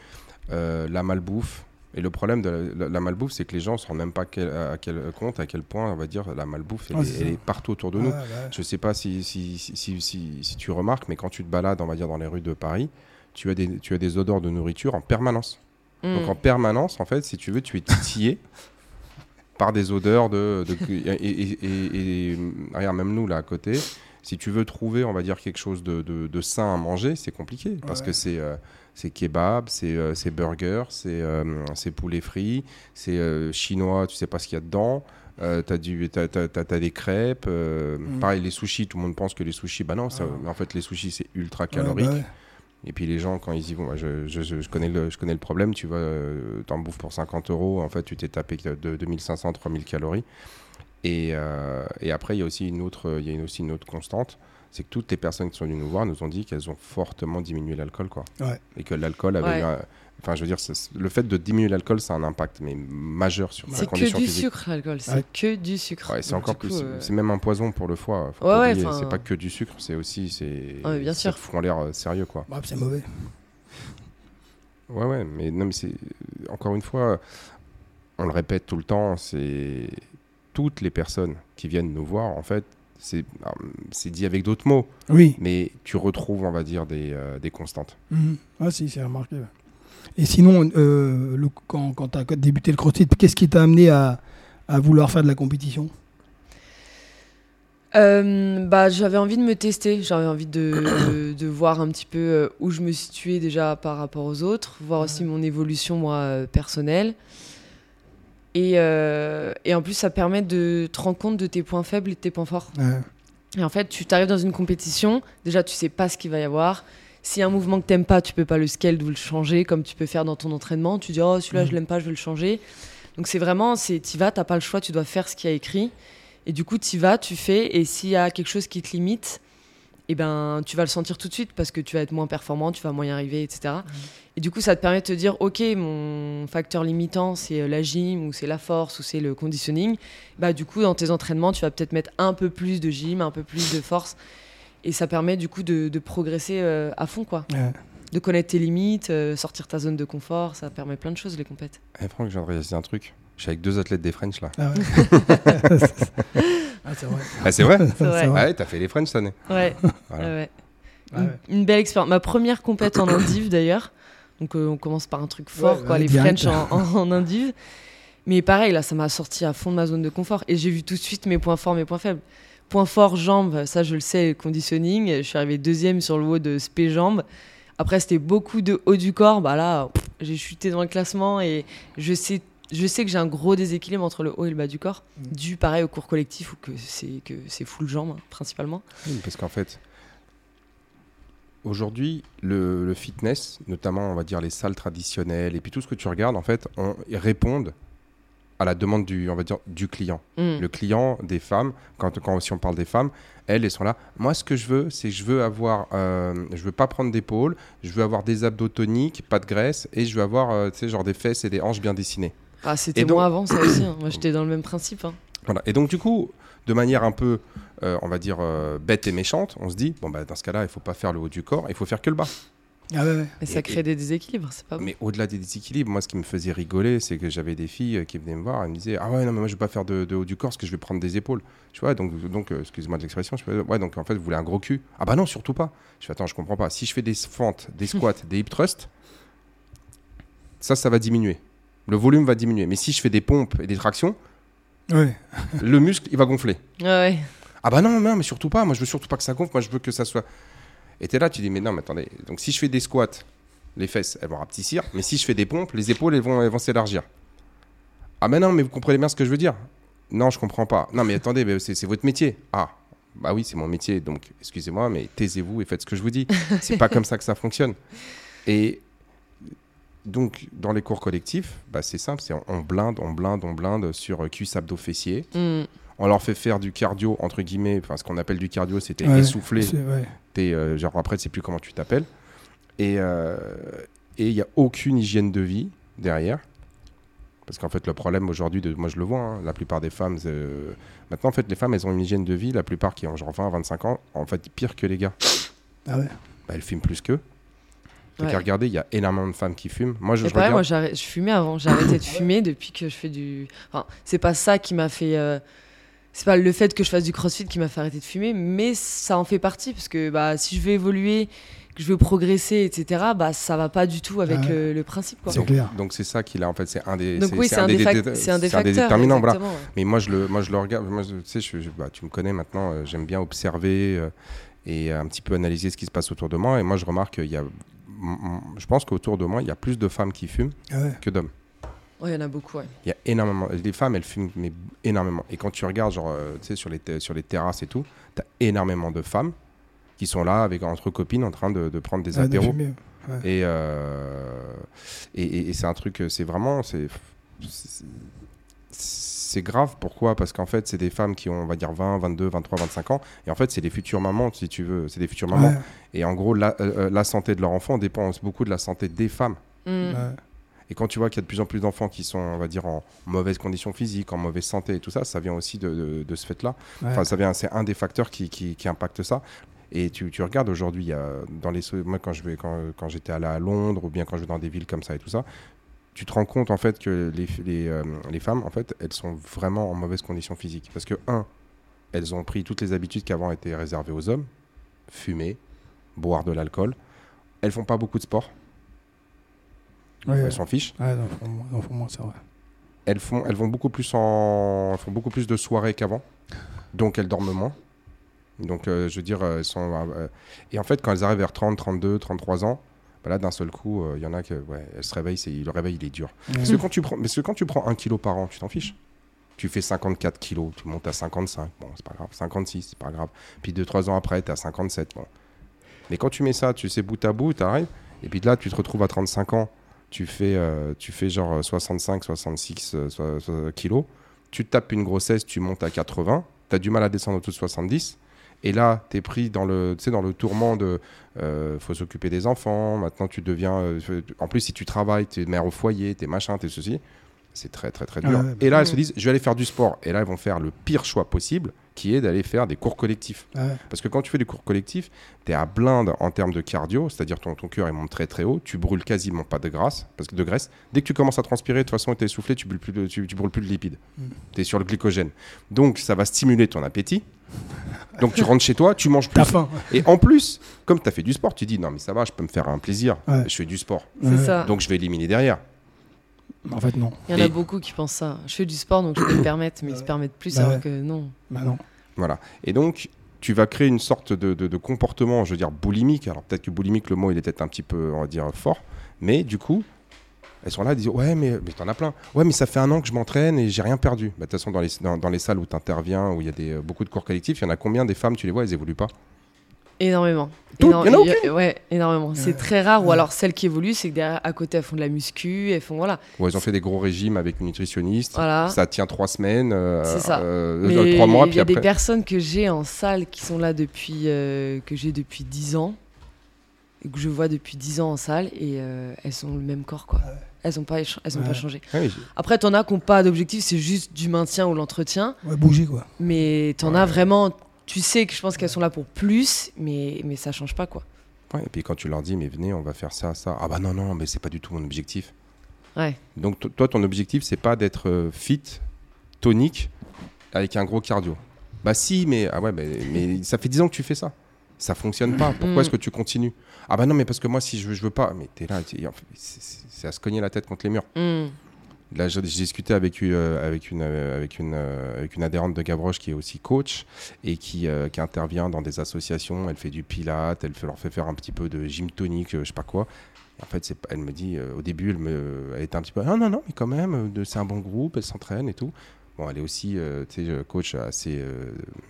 euh, la malbouffe. Et le problème de la, la- la malbouffe, c'est que les gens ne se rendent même pas quel- à quel compte, à quel point, on va dire, la malbouffe, elle, Ouais, est, elle partout autour de nous. ouais. Je ne sais pas si, si, si, si, si- si tu remarques, mais quand tu te balades, on va dire, dans les rues de Paris, tu as des, tu as des odeurs de nourriture en permanence. Hmm. Donc en permanence, en fait, si tu veux, tu es titillé par des odeurs de... de- et, et- et- et- regarde, même nous, là, à côté, si tu veux trouver, on va dire, quelque chose de, de- de sain à manger, c'est compliqué. Parce que c'est... euh, c'est kebab, c'est euh, burger, c'est euh, poulet frit, c'est euh, chinois, tu sais pas ce qu'il y a dedans. Euh, t'as du t'as des crêpes euh, Mm. pareil les sushis tout le monde pense que les sushis bah non ça- Ah. en fait les sushis c'est ultra Ouais, calorique bah ouais. Et puis les gens, quand ils y vont, je, je- je- je connais le, je connais le problème, tu vois, euh, t'en bouffes pour 50 euros, en fait, tu t'es tapé que de 2500, 3000 calories. Et, euh, et après, il y a aussi une autre, il y a aussi une autre constante, c'est que toutes les personnes qui sont venues nous voir nous ont dit qu'elles ont fortement diminué l'alcool, quoi. Ouais. Et que l'alcool avait Ouais. eu un- Enfin, je veux dire, le fait de diminuer l'alcool, ça a un impact mais majeur sur la C'est que condition du physique. sucre, l'alcool. C'est Ouais. que du sucre. Ouais, c'est encore plus. euh, C'est même un poison pour le foie. Faut Ouais, pas C'est pas que du sucre, c'est aussi. c'est Ouais, bien sûr. fout en l'air euh, sérieux, quoi. Bah, c'est mauvais. Ouais, ouais, mais non, mais c'est encore une fois, on le répète tout le temps, c'est toutes les personnes qui viennent nous voir, en fait, c'est c'est dit avec d'autres mots, Oui. mais tu retrouves, on va dire, des, euh, des constantes. Mhm. Ah si, c'est remarqué. Et sinon, euh, le- quand, quand tu as débuté le crossfit, qu'est-ce qui t'a amené à, à vouloir faire de la compétition? Euh, bah, j'avais envie de me tester, j'avais envie de, de, de voir un petit peu euh, où je me situais déjà par rapport aux autres, voir aussi mon évolution moi personnelle. Et, euh, et en plus, ça permet de te rendre compte de tes points faibles et de tes points forts. Ouais. Et en fait, tu t'arrives dans une compétition, déjà tu sais pas ce qu'il va y avoir. A un mouvement que t'aimes pas, tu peux pas le scale ou le changer comme tu peux faire dans ton entraînement. Tu dis oh celui-là je l'aime pas, je vais le changer. Donc c'est vraiment, c'est t'y vas, t'as pas le choix, tu dois faire ce qu'il y a écrit. Et du coup t'y vas, tu fais. Et s'il y a quelque chose qui te limite, eh ben tu vas le sentir tout de suite parce que tu vas être moins performant, tu vas moins y arriver, etc. Et du coup ça te permet de te dire ok mon facteur limitant c'est euh, la gym ou c'est la force ou c'est le conditioning. Bah du coup dans tes entraînements tu vas peut-être mettre un peu plus de gym, un peu plus de force. Et ça permet du coup de, de progresser euh, à fond, quoi. Ouais. De connaître tes limites, euh, sortir ta zone de confort, ça permet plein de choses, les compètes. Eh, Franck, je viens de un truc. Je suis avec deux athlètes des French là. Ah ouais. ah, c'est vrai. Ah, c'est vrai. Ah ouais, t'as fait les French cette année. Ouais, Voilà. ouais. Ah. Une, une belle expérience. Ma première compète en indiv, d'ailleurs. Donc, euh, on commence par un truc fort, Ouais, quoi, les direct. French en, en, en indiv. Mais pareil, là, ça m'a sorti à fond de ma zone de confort. Et j'ai vu tout de suite mes points forts, mes points faibles. Point fort, jambes, ça, je le sais, conditioning. Je suis arrivée deuxième sur le haut de spé jambes. Après, c'était beaucoup de haut du corps. Bah là, j'ai chuté dans le classement et je sais, je sais que j'ai un gros déséquilibre entre le haut et le bas du corps, Mm. dû pareil au cours collectif ou que c'est que c'est full jambes hein, principalement. Oui, parce qu'en fait, aujourd'hui, le, le fitness, notamment, on va dire les salles traditionnelles, et puis tout ce que tu regardes, en fait, on, répondent à la demande du, on va dire, du client. Mm. Le client des femmes, quand, quand si on parle des femmes, elles, elles sont là. Moi, ce que je veux, c'est que je veux avoir, euh, je veux pas prendre d'épaule, je veux avoir des abdos toniques, pas de graisse, et je veux avoir, euh, tu sais, genre des fesses et des hanches bien dessinées. Ah, c'était donc- moi avant ça aussi. hein. Moi, j'étais dans le même principe. hein. Voilà. Et donc, du coup, de manière un peu, euh, on va dire, euh, bête et méchante, on se dit, bon, bah, dans ce cas-là, il faut pas faire le haut du corps, il faut faire que le bas. Ah ouais, ouais. Et ça Et- crée des déséquilibres, c'est pas bon. Mais au-delà des déséquilibres, moi, ce qui me faisait rigoler, c'est que j'avais des filles euh, qui venaient me voir, elles me disaient Ah ouais, non, mais moi, je vais pas faire de, de haut du corps parce que je vais prendre des épaules. Tu vois, donc, donc euh, excusez-moi de l'expression, je fais, ouais, donc en fait, vous voulez un gros cul? Ah bah non, surtout pas. Je fais Attends, je comprends pas. Si je fais des fentes, des squats, des hip thrusts, ça, ça va diminuer. Le volume va diminuer. Mais si je fais des pompes et des tractions, Ouais. le muscle, il va gonfler. Ouais. Ah bah non, non, mais surtout pas. Moi, je veux surtout pas que ça gonfle. Moi, je veux que ça soit. Et t'es là, tu dis, mais non, mais attendez. Donc, si je fais des squats, les fesses, elles vont rapetissir. Mais si je fais des pompes, les épaules, elles vont, elles vont s'élargir. Ah, mais non, mais vous comprenez bien ce que je veux dire Non, je comprends pas. Non, mais attendez, mais c'est c'est votre métier. Ah, bah oui, c'est mon métier. Donc, excusez-moi, mais taisez-vous et faites ce que je vous dis. C'est pas comme ça que ça fonctionne. Et donc, dans les cours collectifs, bah, c'est simple c'est on, blinde, on blinde, on blinde sur cuisse, abdos, fessiers. Mm. On leur fait faire du cardio, entre guillemets, enfin ce qu'on appelle du cardio, c'était Ouais, essoufflé. T'es, euh, genre après, tu sais plus comment tu t'appelles. Et euh, et il n'y a aucune hygiène de vie derrière. Parce qu'en fait, le problème aujourd'hui, de, moi je le vois, hein, la plupart des femmes, euh, maintenant en fait, les femmes, elles ont une hygiène de vie, la plupart qui ont genre 20, 25 ans, en fait, pire que les gars. Ah ouais. Bah, elles fument plus qu'eux. Ouais. qu'à regarder, il y a énormément de femmes qui fument. Moi, je, je pareil, regarde. je fumais avant. J'ai arrêté de fumer depuis que je fais du. Enfin, c'est pas ça qui m'a fait. euh, C'est pas le fait que je fasse du crossfit qui m'a fait arrêter de fumer, mais ça en fait partie parce que bah, si je veux évoluer, que je veux progresser, etc., bah, ça va pas du tout avec Ah ouais. le, le principe. Quoi. C'est clair. Donc c'est ça qu'il a en fait, c'est un des. Donc oui, c'est un, des fac- c'est un des facteurs. déterminants. voilà. ouais. Mais moi, je le, moi, je le regarde. Moi, je- tu sais, je- je- bah, tu me connais maintenant. euh, J'aime bien observer euh, et un petit peu analyser ce qui se passe autour de moi. Et moi, je remarque qu'il y a. m- m- Je pense qu'autour de moi, il y a plus de femmes qui fument Ah ouais. que d'hommes. Ouais, il y en a beaucoup, ouais. Il y a énormément. Les femmes, elles fument mais énormément. Et quand tu regardes, genre, euh, tu sais, sur les, sur les terrasses et tout, tu as énormément de femmes qui sont là avec entre copines en train de, de prendre des Ah, de apéros. Et, euh, et, et- et c'est un truc, euh, c'est vraiment, c'est, c'est- c'est grave. Pourquoi? Parce qu'en fait, c'est des femmes qui ont, on va dire, 20, 22, 23, 25 ans. Et en fait, c'est des futures mamans, si tu veux. C'est des futures mamans. Ouais. Et en gros, la, euh, la santé de leur enfant dépend beaucoup de la santé des femmes. Mm. Ouais. Et quand tu vois qu'il y a de plus en plus d'enfants qui sont, on va dire, en mauvaise condition physique, en mauvaise santé et tout ça, ça vient aussi de, de- de ce fait-là. Ouais. Enfin, ça vient, c'est un des facteurs qui, qui, qui impacte ça. Et tu, tu regardes aujourd'hui, dans les, moi quand je vais, quand, quand j'étais allé à Londres ou bien quand je vais dans des villes comme ça et tout ça, tu te rends compte en fait que les, les, euh, les femmes, en fait, elles sont vraiment en mauvaise condition physique. Parce que, un, elles ont pris toutes les habitudes qui avant étaient réservées aux hommes fumer, boire de l'alcool. Elles font pas beaucoup de sport. Ouais, Elles s'en fichent. ouais, non, pour moi- non, pour moi, c'est vrai. Elles, font, elles, vont beaucoup plus en, elles font beaucoup plus de soirées qu'avant. Donc elles dorment moins. Donc euh, je veux dire, euh, elles sont. euh, et en fait, quand elles arrivent vers 30, 32, 33 ans, bah là d'un seul coup, euh, il y en a que. Ouais, elles se réveillent, le réveil il est dur. Parce, que quand tu prends, parce que quand tu prends 1 kilo par an, tu t'en fiches. Tu fais 54 kilos, tu montes à 55, bon, c'est pas grave. 56, c'est pas grave. Puis 2-3 ans après, tu à 57, bon. Mais quand tu mets ça, tu sais, bout à bout, tu arrives. Et puis de là, tu te retrouves à 35 ans, tu fais, euh, tu fais genre 65, 66 euh, so- so- kilos. Tu tapes une grossesse, tu montes à 80. Tu as du mal à descendre au-dessus de 70. Et là, tu es pris dans le, dans le tourment de euh, faut s'occuper des enfants. Maintenant, tu deviens. euh, en plus, si tu travailles, tu es mère au foyer, tu es machin, tu es ceci. C'est très, très, très dur. Ah ouais, bah et là, elles se disent je vais aller faire du sport. Et là, elles vont faire le pire choix possible, qui est d'aller faire des cours collectifs. Ouais. Parce que quand tu fais des cours collectifs, tu es à blinde en termes de cardio, c'est-à-dire ton, ton cœur il monte très très haut, tu brûles quasiment pas de graisse, parce que de graisse. Dès que tu commences à transpirer, de toute façon, tu es essoufflé, tu brûles plus de, tu, tu brûles plus de lipides. Mm. Tu es sur le glycogène. Donc ça va stimuler ton appétit. Donc tu rentres chez toi, tu manges plus. Faim. Et en plus, comme tu as fait du sport, tu dis non mais ça va, je peux me faire un plaisir. Ouais. Je fais du sport. C'est Ouais. ça. Donc je vais éliminer derrière. En fait, non. Il y en a Et- beaucoup qui pensent ça. Je fais du sport, donc je peux me permettre, mais ils se permettent plus, Bah alors ouais. que non. Bah non. Voilà. Et donc, tu vas créer une sorte de, de- de comportement, je veux dire, boulimique. Alors, peut-être que boulimique, le mot, il est peut-être un petit peu, on va dire, fort. Mais du coup, elles sont là, elles disent Ouais, mais, mais t'en as plein. Ouais, mais ça fait un an que je m'entraîne et j'ai rien perdu. Bah, De toute façon, dans les, dans, dans les salles où tu interviens, où il y a des, euh, beaucoup de cours collectifs, il y en a combien des femmes, tu les vois, elles évoluent pas? Énormément. Il y en a y Ouais, énormément. C'est Ouais. très rare. Ou Ouais. alors celles qui évoluent, c'est que derrière, à côté, elles font de la muscu, elles font voilà. Ou elles ont fait des gros régimes avec une nutritionniste. Voilà. Ça tient trois semaines, euh, C'est ça. euh, Mais trois mois, il y a des personnes que j'ai en salle qui sont là depuis euh, que j'ai depuis 10 ans et que je vois depuis 10 ans en salle et euh, elles ont le même corps quoi. Elles ont pas écha- elles ont Ouais. pas changé. Ouais, j'ai- Après t'en as qui n'ont pas d'objectif, c'est juste du maintien ou l'entretien, Ouais, bouger, quoi. mais t'en Ouais. as vraiment tu sais que je pense qu'elles sont là pour plus mais mais ça change pas quoi. ouais, et puis quand tu leur dis Mais venez, on va faire ça, ça. Ah bah non, non, mais c'est pas du tout mon objectif. Ouais. Donc to- toi, ton objectif, c'est pas d'être euh, fit, tonique, avec un gros cardio. Bah si, mais, ah ouais, mais, mais ça fait 10 ans que tu fais ça. Ça fonctionne pas. Pourquoi est-ce que tu continues? Ah bah non, mais parce que moi, si je veux, je veux pas. Mais t'es là, c'est à se cogner la tête contre les murs. Hmm. Là, j'ai discuté avec, euh, euh, euh, avec une adhérente de Gavroche qui est aussi coach et qui, intervient dans des associations. Elle fait du pilate, elle leur fait faire un petit peu de gym tonique, je sais pas quoi. En fait, elle me dit, au début, elle, me, était un petit peu, ah non, non, mais quand même, c'est un bon groupe, elle s'entraîne et tout. Bon, elle est aussi, coach assez,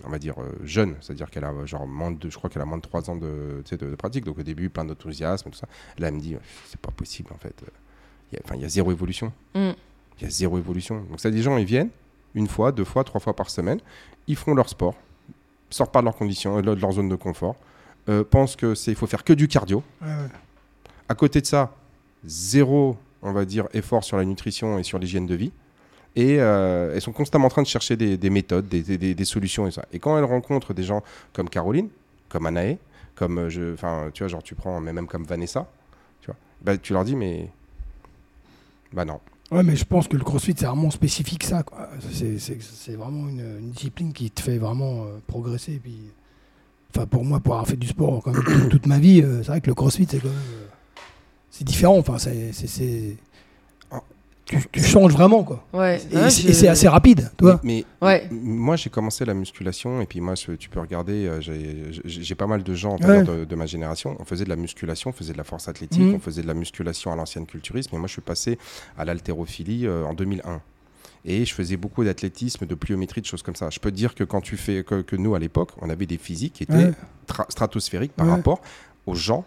on va dire, jeune, c'est-à-dire qu'elle a genre moins de, je crois qu'elle a moins de 3 ans de, pratique. Donc au début, plein d'enthousiasme tout ça. Là, elle me dit, c'est pas possible en fait. Il y a zéro évolution. Mm. Il y a zéro évolution. Donc ça, des gens, ils viennent une fois, deux fois, trois fois par semaine, ils font leur sport, sortent pas de leurs conditions, euh, de leur zone de confort, euh, pensent que c'est, il faut faire que du cardio. Ouais, ouais. À côté de ça, zéro, on va dire, effort sur la nutrition et sur l'hygiène de vie. Et euh, elles sont constamment en train de chercher des, des méthodes, des, des- des solutions et ça. Et quand elles rencontrent des gens comme Caroline, comme Anaé, comme euh, je, enfin, tu vois, genre tu prends, mais même comme Vanessa, tu vois, bah, tu leur dis mais, bah non. Ouais, mais je pense que le crossfit, c'est vraiment spécifique ça. quoi. C'est- C'est c'est vraiment une, une discipline qui te fait vraiment euh, progresser. Puis, enfin, pour moi, pour avoir fait du sport quand même toute, ma vie, euh, c'est vrai que le crossfit, c'est quand même. euh, c'est différent. Enfin, c'est- c'est- Tu, tu changes vraiment, quoi. Ouais. Et Ouais, c'est assez rapide. Mais, Ouais. m- moi, j'ai commencé la musculation, et puis moi, tu peux regarder, euh, j'ai j'ai- j'ai pas mal de gens de, de ma génération. On faisait de la musculation, on faisait de la force athlétique, Mhm. on faisait de la musculation à l'ancienne culturisme, et moi, je suis passé à l'haltérophilie euh, en 2001. Et je faisais beaucoup d'athlétisme, de pliométrie, de choses comme ça. Je peux te dire que quand tu fais, que, que nous, à l'époque, on avait des physiques qui étaient Ouais. tra- stratosphériques par Ouais. rapport aux gens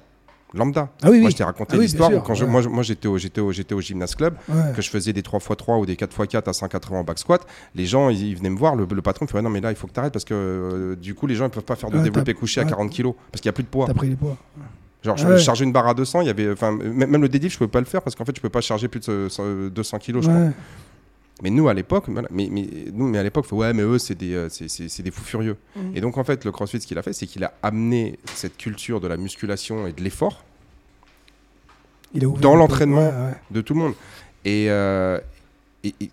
lambda. Ah oui, Moi, je t'ai raconté Ah oui, l'histoire quand ouais. moi, je- moi, j'étais au, j'étais au, j'étais au gymnase club, Ouais. que je faisais des 3x3 ou des 4x4 à 180 en back squat, les gens, ils, ils venaient me voir, le, le patron me fait Ouais, non mais là il faut que tu arrêtes parce que euh, du coup les gens ils peuvent pas faire de Ouais, développé couché à ouais. 40 kg parce qu'il y a plus de poids. T'as pris les poids. Genre je, je chargeais une barre à 200, il y avait même le deadlift je pouvais pas le faire parce qu'en fait je peux pas charger plus de ce- ce- 200 kg je crois. Mais nous à l'époque, voilà, mais, mais nous mais à l'époque faut, ouais mais eux c'est des euh, c'est- c'est c'est des fous furieux. Mhm. Et donc en fait le CrossFit ce qu'il a fait c'est qu'il a amené cette culture de la musculation et de l'effort Il a ouvert Dans l'entraînement. ouais, ouais. de tout le monde. Et, euh, et, et-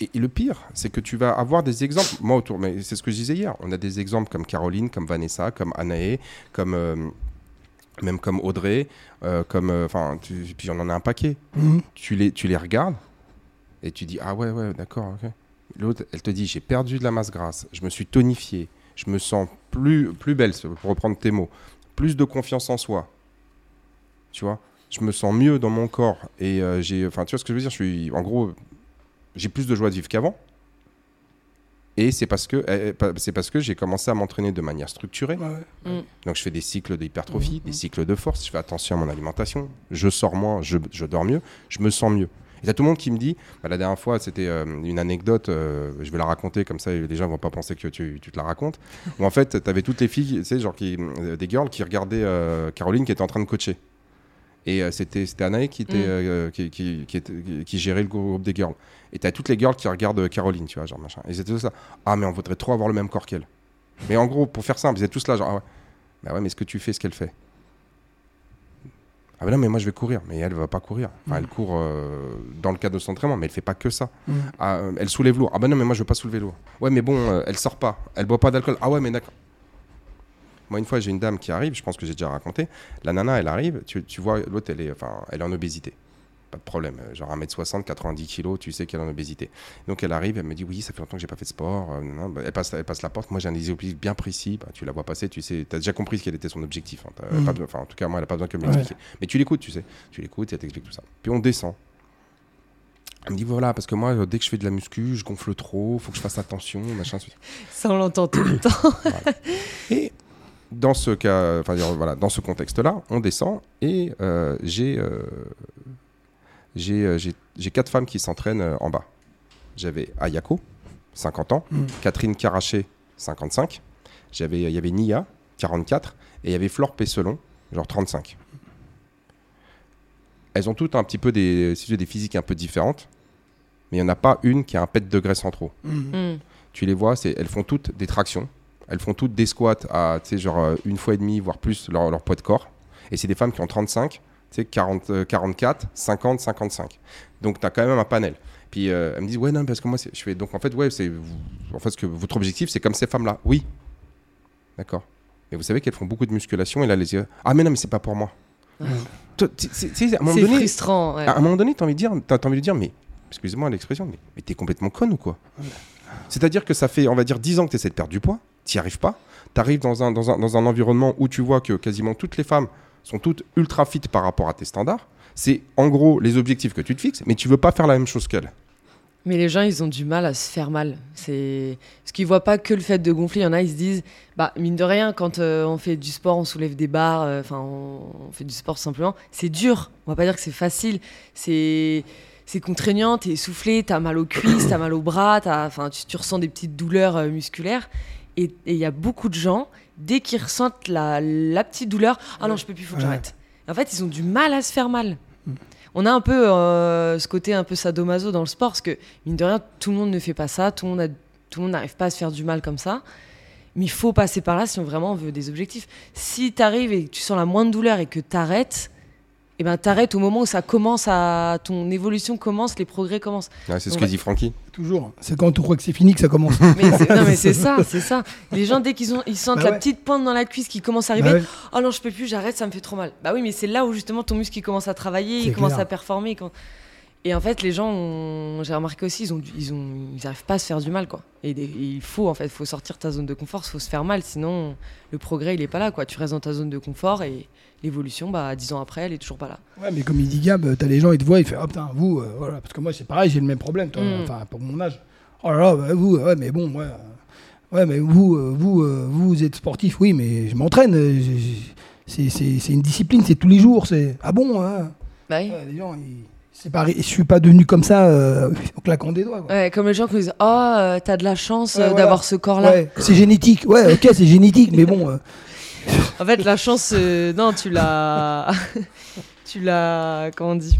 et- et le pire, c'est que tu vas avoir des exemples. Moi, autour, mais c'est ce que je disais hier. On a des exemples comme Caroline, comme Vanessa, comme Anaé, comme euh, même comme Audrey, euh, comme euh, enfin, puis on en a un paquet. Mhm. Tu les, tu les regardes et tu dis ah ouais ouais d'accord ok. L'autre, elle te dit j'ai perdu de la masse grasse, je me suis tonifié, je me sens plus plus belle pour reprendre tes mots, plus de confiance en soi. Tu vois, je me sens mieux dans mon corps et euh, j'ai enfin tu vois ce que je veux dire, je suis en gros j'ai plus de joie de vivre qu'avant. Et c'est parce que eh, eh, c'est parce que j'ai commencé à m'entraîner de manière structurée. Ouais, ouais. Donc je fais des cycles d'hypertrophie, Mhm. des cycles de force, je fais attention à mon alimentation, je sors moins, je, je dors mieux, je me sens mieux. Et t'as tout le monde qui me dit, bah, la dernière fois c'était euh, une anecdote, euh, je vais la raconter comme ça les gens vont pas penser que tu, tu te la racontes, où en fait t'avais toutes les filles, tu sais, genre qui, euh, des girls qui regardaient Caroline qui était en train de coacher. Et c'était Anaï qui, était, Mm. euh, qui, était- qui- qui gérait le groupe des girls. Et t'as toutes les girls qui regardent Caroline, tu vois, genre machin. Et c'était tout ça. Ah, mais on voudrait trop avoir le même corps qu'elle. Mais en gros, pour faire simple, ils étaient tous là, genre, ah ouais. Bah ouais, mais est-ce que tu fais ce qu'elle fait? Ah bah non, mais moi je vais courir. Mais elle va pas courir. Enfin, elle court euh, dans le cadre de son entraînement, mais elle fait pas que ça. Mhm. Ah, euh, elle soulève lourd. Ah bah non, mais moi je veux pas soulever lourd. Ouais, mais bon, euh, elle sort pas. Elle boit pas d'alcool. Ah ouais, mais d'accord. Moi, une fois, j'ai une dame qui arrive, je pense que j'ai déjà raconté. La nana, elle arrive, tu, tu vois, l'autre, elle est, enfin, elle est en obésité. Pas de problème. Genre 1m60, 90 kg, tu sais qu'elle est en obésité. Donc elle arrive, elle me dit Oui, ça fait longtemps que j'ai pas fait de sport. euh, elle, passe, elle passe la porte. Moi, j'ai un objectif bien précis. Bah, tu la vois passer, tu sais, tu as déjà compris quel était son objectif. hein. Pas besoin- Enfin, en tout cas, moi, elle n'a pas besoin que de Ouais. Mais tu l'écoutes, tu sais. Tu l'écoutes, elle t'explique tout ça. Puis on descend. Elle me dit Voilà, parce que moi, euh, dès que je fais de la muscu, je gonfle trop, faut que je fasse attention, machin. Ça, on l'entend tout le temps. Et dans ce cas, enfin voilà, dans ce contexte-là, on descend et euh, j'ai euh, j'ai euh, j'ai j'ai quatre femmes qui s'entraînent euh, en bas. J'avais Ayako, 50 ans, Mm. Catherine Caraché, 55. J'avais il y avait Nia, 44 et il y avait Flore Pesselon, genre 35. Elles ont toutes un petit peu des, des physiques un peu différentes, mais il n'y en a pas une qui a un pet de graisse en trop Mhm. Mm. tu les vois, c'est, elles font toutes des tractions. Elles font toutes des squats à, tu sais, genre euh, une fois et demie, voire plus, leur, leur poids de corps. Et c'est des femmes qui ont 35, tu sais, 40, euh, 44, 50, 55. Donc, tu as quand même un panel. Puis, euh, elles me disent, ouais, non, parce que moi, je fais, donc, en fait, ouais, c'est, en fait, ce que votre objectif, c'est comme ces femmes-là. Oui. D'accord. Mais vous savez qu'elles font beaucoup de musculation et là, les yeux, ah, mais non, mais c'est pas pour moi. C'est donné, frustrant. ouais. à un moment donné, tu as envie de dire, t'as envie de dire, mais excusez-moi l'expression, mais, mais t'es complètement conne ou quoi? C'est-à-dire que ça fait, on va dire, 10 ans que tu essaies de perdre du poids, t'y arrives pas, tu arrives dans un, dans, un, dans un environnement où tu vois que quasiment toutes les femmes sont toutes ultra fit par rapport à tes standards. C'est en gros les objectifs que tu te fixes, mais tu veux pas faire la même chose qu'elles. Mais les gens, ils ont du mal à se faire mal. C'est parce qu'ils voient pas que le fait de gonfler. Il y en a, ils se disent, bah mine de rien, quand euh, on fait du sport, on soulève des barres, euh, enfin on, fait du sport simplement, c'est dur. On va pas dire que c'est facile. C'est c'est contraignant. T'es essoufflé, t'as mal aux cuisses, t'as mal aux bras, enfin tu, ressens des petites douleurs euh, musculaires. Et il y a beaucoup de gens, dès qu'ils ressentent la, la petite douleur, ah non, je peux plus, faut que j'arrête. En fait, ils ont du mal à se faire mal. On a un peu euh, ce côté un peu sadomaso dans le sport, parce que mine de rien, tout le monde ne fait pas ça, tout le monde a- tout le monde n'arrive pas à se faire du mal comme ça. Mais il faut passer par là si on vraiment veut des objectifs. Si tu arrives et que tu sens la moindre douleur et que tu arrêtes, eh ben t'arrêtes au moment où ça commence à ton évolution commence, les progrès commencent. Ouais, c'est ce que va- dit Francky. Toujours. C'est quand on croit que c'est fini que ça commence. Mais c'est, non mais c'est ça, c'est ça. Les gens dès qu'ils ont ils sentent Bah la petite pointe dans la cuisse qui commence à arriver, Bah ouais. oh non je peux plus, j'arrête, ça me fait trop mal. Bah oui mais c'est là où justement ton muscle il commence à travailler, il commence clair. à performer. quand- Et en fait les gens, ont- j'ai remarqué aussi, ils ont, du- ils ont, ils arrivent pas à se faire du mal quoi. Et des- il faut en fait, faut sortir de ta zone de confort, faut se faire mal, sinon le progrès il est pas là quoi. Tu restes dans ta zone de confort et l'évolution bah dix ans après elle est toujours pas là. Ouais, mais comme il dit Gab, t'as les gens, ils te voient, ils font, oh putain, vous, euh, voilà. Parce que moi, c'est pareil, j'ai le même problème, toi. Mm. Enfin, pour mon âge. Oh là là, bah, vous, ouais, mais bon, ouais. Ouais, mais vous, euh, vous, euh, vous êtes sportif, oui, mais je m'entraîne. euh, C'est une discipline, c'est tous les jours. C'est ah bon, ouais. Bah oui. Ouais, les gens, ils- c'est pas, je suis pas devenu comme ça euh, en claquant des doigts. quoi. Ouais, comme les gens qui disent oh t'as de la chance Ouais, voilà. d'avoir ce corps là. Ouais, c'est génétique. Ouais, ok, c'est génétique, mais bon. En fait, la chance, euh, non, tu l'as. tu l'as. Comment on dit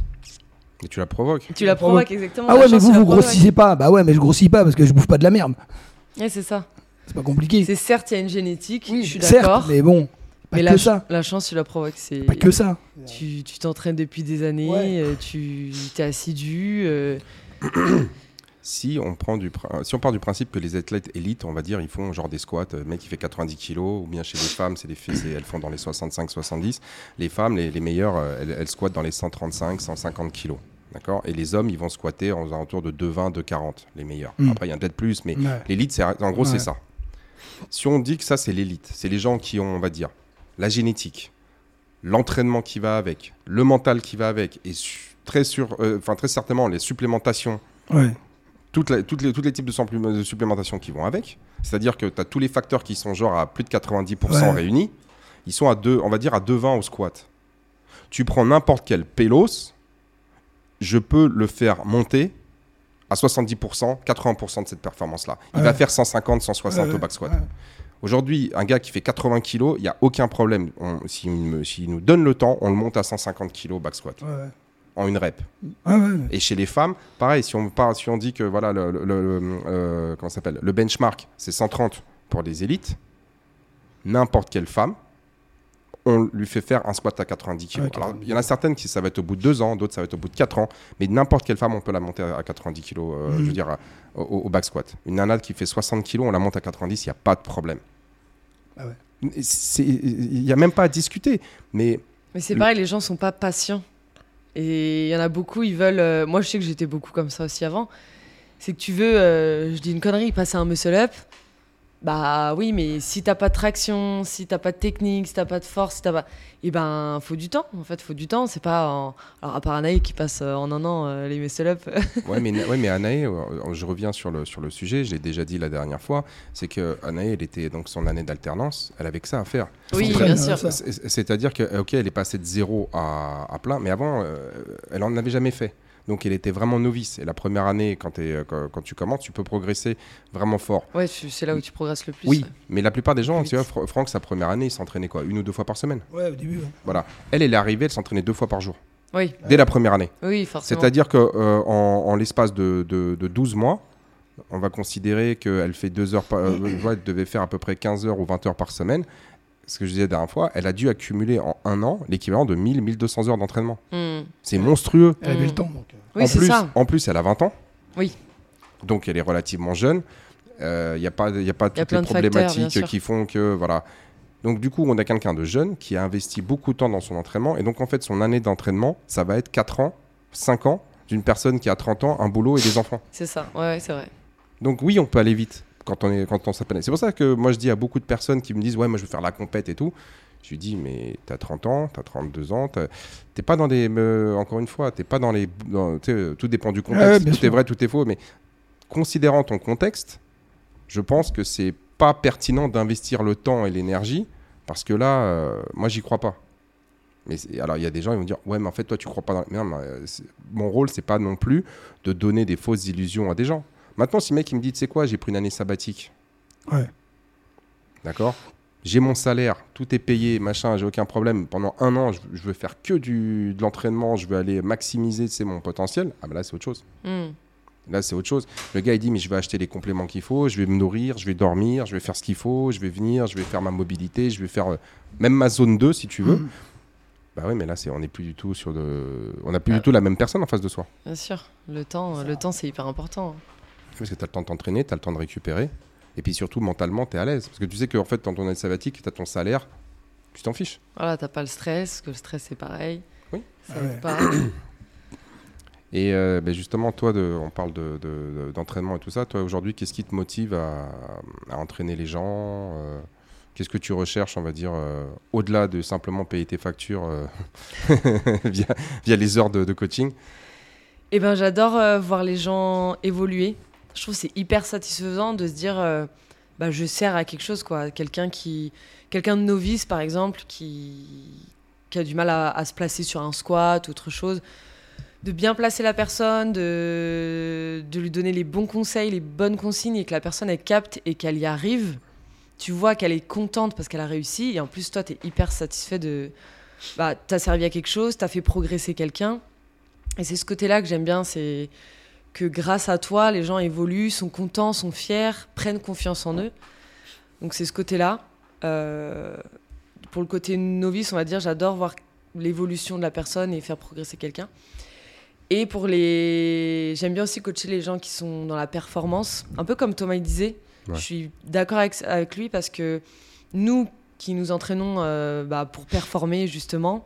Et tu la provoques. Tu la provoques, exactement. Ah la ouais, mais chance, vous, tu la vous provoques. grossissez pas. Bah ouais, mais je grossis pas parce que je bouffe pas de la merde. Ouais, c'est ça. C'est pas compliqué. C'est certes, il y a une génétique, Oui, je suis certes, d'accord. mais bon, Pas Mais que la, ça. la chance, tu la provoques. C'est Pas que ça. Tu tu t'entraînes depuis des années, Ouais. euh, tu es assidu. euh, Si on, prend du, pr- si on part du principe que les athlètes élites, on va dire, ils font genre des squats, euh, le mec il fait 90 kilos, ou bien chez les femmes, c'est des elles font dans les 65-70. Les femmes, les, les meilleures, euh, elles, elles squattent dans les 135-150 kilos. D'accord? Et les hommes, ils vont squatter aux alentours de 2,20, 2,40, les meilleurs. Mm. Après, il y en a peut-être plus, mais Ouais. l'élite, c'est, en gros, Ouais. c'est ça. Si on dit que ça, c'est l'élite, c'est les gens qui ont, on va dire, la génétique, l'entraînement qui va avec, le mental qui va avec, et très, sûr, euh, très certainement les supplémentations Ouais. Toutes les, toutes les, tous les types de, supplé- de supplémentation qui vont avec. C'est-à-dire que tu as tous les facteurs qui sont genre à plus de 90% Ouais. réunis. Ils sont à deux, on va dire à 2,20 au squat. Tu prends n'importe quel pélos, je peux le faire monter à 70%, 80% de cette performance-là. Il Ouais. va faire 150, 160 Ouais, au back squat. Aujourd'hui, un gars qui fait 80 kg, il n'y a aucun problème. S'il s'il nous donne le temps, on le monte à 150 kg au back squat. En une rep. Ouais, ouais. Et chez les femmes, pareil, si on, part, si on dit que voilà, le, le- le- euh, comment s'appelle le benchmark, c'est 130 pour les élites, n'importe quelle femme, on lui fait faire un squat à 90 kg. Ouais, Alors, 90. il y en a certaines qui ça va être au bout de deux ans, d'autres ça va être au bout de 4 ans, mais n'importe quelle femme, on peut la monter à à 90 kg, euh, Mhm. je veux dire, à- au, au back squat. Une nana qui fait 60 kg, on la monte à 90, il n'y a pas de problème. Ah ouais. Il n'y a même pas à discuter. Mais Mais c'est Le- pareil, les gens sont pas patients. Et il y en a beaucoup, ils veulent. euh, Moi, je sais que j'étais beaucoup comme ça aussi avant. C'est que tu veux, euh, je dis une connerie, passer un muscle up. Bah oui, mais si t'as pas de traction, si t'as pas de technique, si t'as pas de force, si t'as pas. Eh ben, faut du temps. En fait, faut du temps. C'est pas. en- Alors, à part Anaï qui passe euh, en un an euh, les muscle up. Ouais, mais, ouais, mais Anaë, euh, je reviens sur le, sur le sujet, je l'ai déjà dit la dernière fois, c'est que Anaë, elle était donc son année d'alternance, elle avait que ça à faire. oui, bien sûr. C'est-à-dire que, ok, elle est passée de zéro à, à plein, mais avant, elle en avait jamais fait. Donc elle était vraiment novice. Et la première année, quand, euh, quand, quand tu commences, tu peux progresser vraiment fort. Ouais, c'est là où tu progresses le plus. Oui, mais la plupart des gens, tu vois. Fr- Franck, sa première année, il s'entraînait quoi Une ou deux fois par semaine Ouais, au début. ouais. Voilà. Elle, elle est arrivée, elle s'entraînait deux fois par jour, Oui, dès la première année. oui, forcément. C'est-à-dire qu'en en, en l'espace de, de, de 12 mois, on va considérer qu'elle fait deux heures par, euh, ouais, elle devait faire à peu près 15 heures ou 20 heures par semaine. Ce que je disais la dernière fois, elle a dû accumuler en un an l'équivalent de 1000-1200 heures d'entraînement. Hmm. C'est monstrueux. Elle avait Mm. le temps. Donc, euh. Oui, en, plus, ça. en plus, elle a 20 ans. Oui. Donc elle est relativement jeune. Il n'y a pas, y a pas Y a toutes plein les facteurs, problématiques qui font que... Voilà. Donc du coup, on a quelqu'un de jeune qui a investi beaucoup de temps dans son entraînement. Et donc en fait, son année d'entraînement, ça va être 4 ans, 5 ans d'une personne qui a 30 ans, un boulot et des enfants. C'est ça. Ouais, ouais, c'est vrai. Donc oui, on peut aller vite quand on est quand on s'appelle. C'est pour ça que moi je dis à beaucoup de personnes qui me disent ouais, moi je veux faire la compète et tout. Je lui dis mais t'as 30 ans, t'as 32 ans, t'es pas dans des encore une fois, t'es pas dans les dans- tout dépend du contexte, tout est vrai, tout est faux, mais considérant ton contexte, je pense que c'est pas pertinent d'investir le temps et l'énergie parce que là, euh, moi j'y crois pas. Mais alors il y a des gens ils vont dire ouais mais en fait toi tu crois pas dans mais non, mais, euh, mon rôle c'est pas non plus de donner des fausses illusions à des gens. Maintenant si le mec il me dit tu sais quoi j'ai pris une année sabbatique. Ouais. D'accord? J'ai mon salaire, tout est payé, machin, j'ai aucun problème. Pendant un an, je, je veux faire que du, de l'entraînement, je veux aller maximiser c'est mon potentiel. Ah ben là, c'est autre chose. Hmm. Là, c'est autre chose. Le gars, il dit, mais je vais acheter les compléments qu'il faut, je vais me nourrir, je vais dormir, je vais faire ce qu'il faut, je vais venir, je vais faire ma mobilité, je vais faire euh, même ma zone 2 si tu veux. Mm. Bah oui, mais là, c'est, on n'est plus du tout sur de... On n'a plus Ah. du tout la même personne en face de soi. Bien sûr. Le temps, le temps, c'est hyper important. Parce que tu as le temps de t'entraîner, tu as le temps de récupérer. Et puis surtout, mentalement, tu es à l'aise. Parce que tu sais qu'en fait, dans ton année sabbatique, tu as ton salaire, tu t'en fiches. Voilà, t'as pas le stress, que le stress, c'est pareil. Oui. Ça Ah ouais. pas. Et euh, ben justement, toi, de, on parle de- de- de- d'entraînement et tout ça. Toi, aujourd'hui, qu'est-ce qui te motive à, à entraîner les gens euh, Qu'est-ce que tu recherches, on va dire, euh, au-delà de simplement payer tes factures euh, via, via les heures de, de coaching? Eh ben, j'adore euh, voir les gens évoluer. Je trouve c'est hyper satisfaisant de se dire, euh, bah, je sers à quelque chose, quoi. Quelqu'un qui, quelqu'un de novice, par exemple, qui, qui a du mal à, se placer sur un squat autre chose, de bien placer la personne, de, de lui donner les bons conseils, les bonnes consignes, et que la personne elle capte et qu'elle y arrive. Tu vois qu'elle est contente parce qu'elle a réussi, et en plus toi, tu es hyper satisfait de, bah, t'as servi à quelque chose, t'as fait progresser quelqu'un. Et c'est ce côté-là que j'aime bien, c'est que grâce à toi, les gens évoluent, sont contents, sont fiers, prennent confiance en eux. Donc c'est ce côté-là. Euh, pour le côté novice, on va dire, j'adore voir l'évolution de la personne et faire progresser quelqu'un. Et pour les. J'aime bien aussi coacher les gens qui sont dans la performance. Un peu comme Thomas disait. Ouais. Je suis d'accord avec, avec lui parce que nous qui nous entraînons euh, bah, pour performer justement,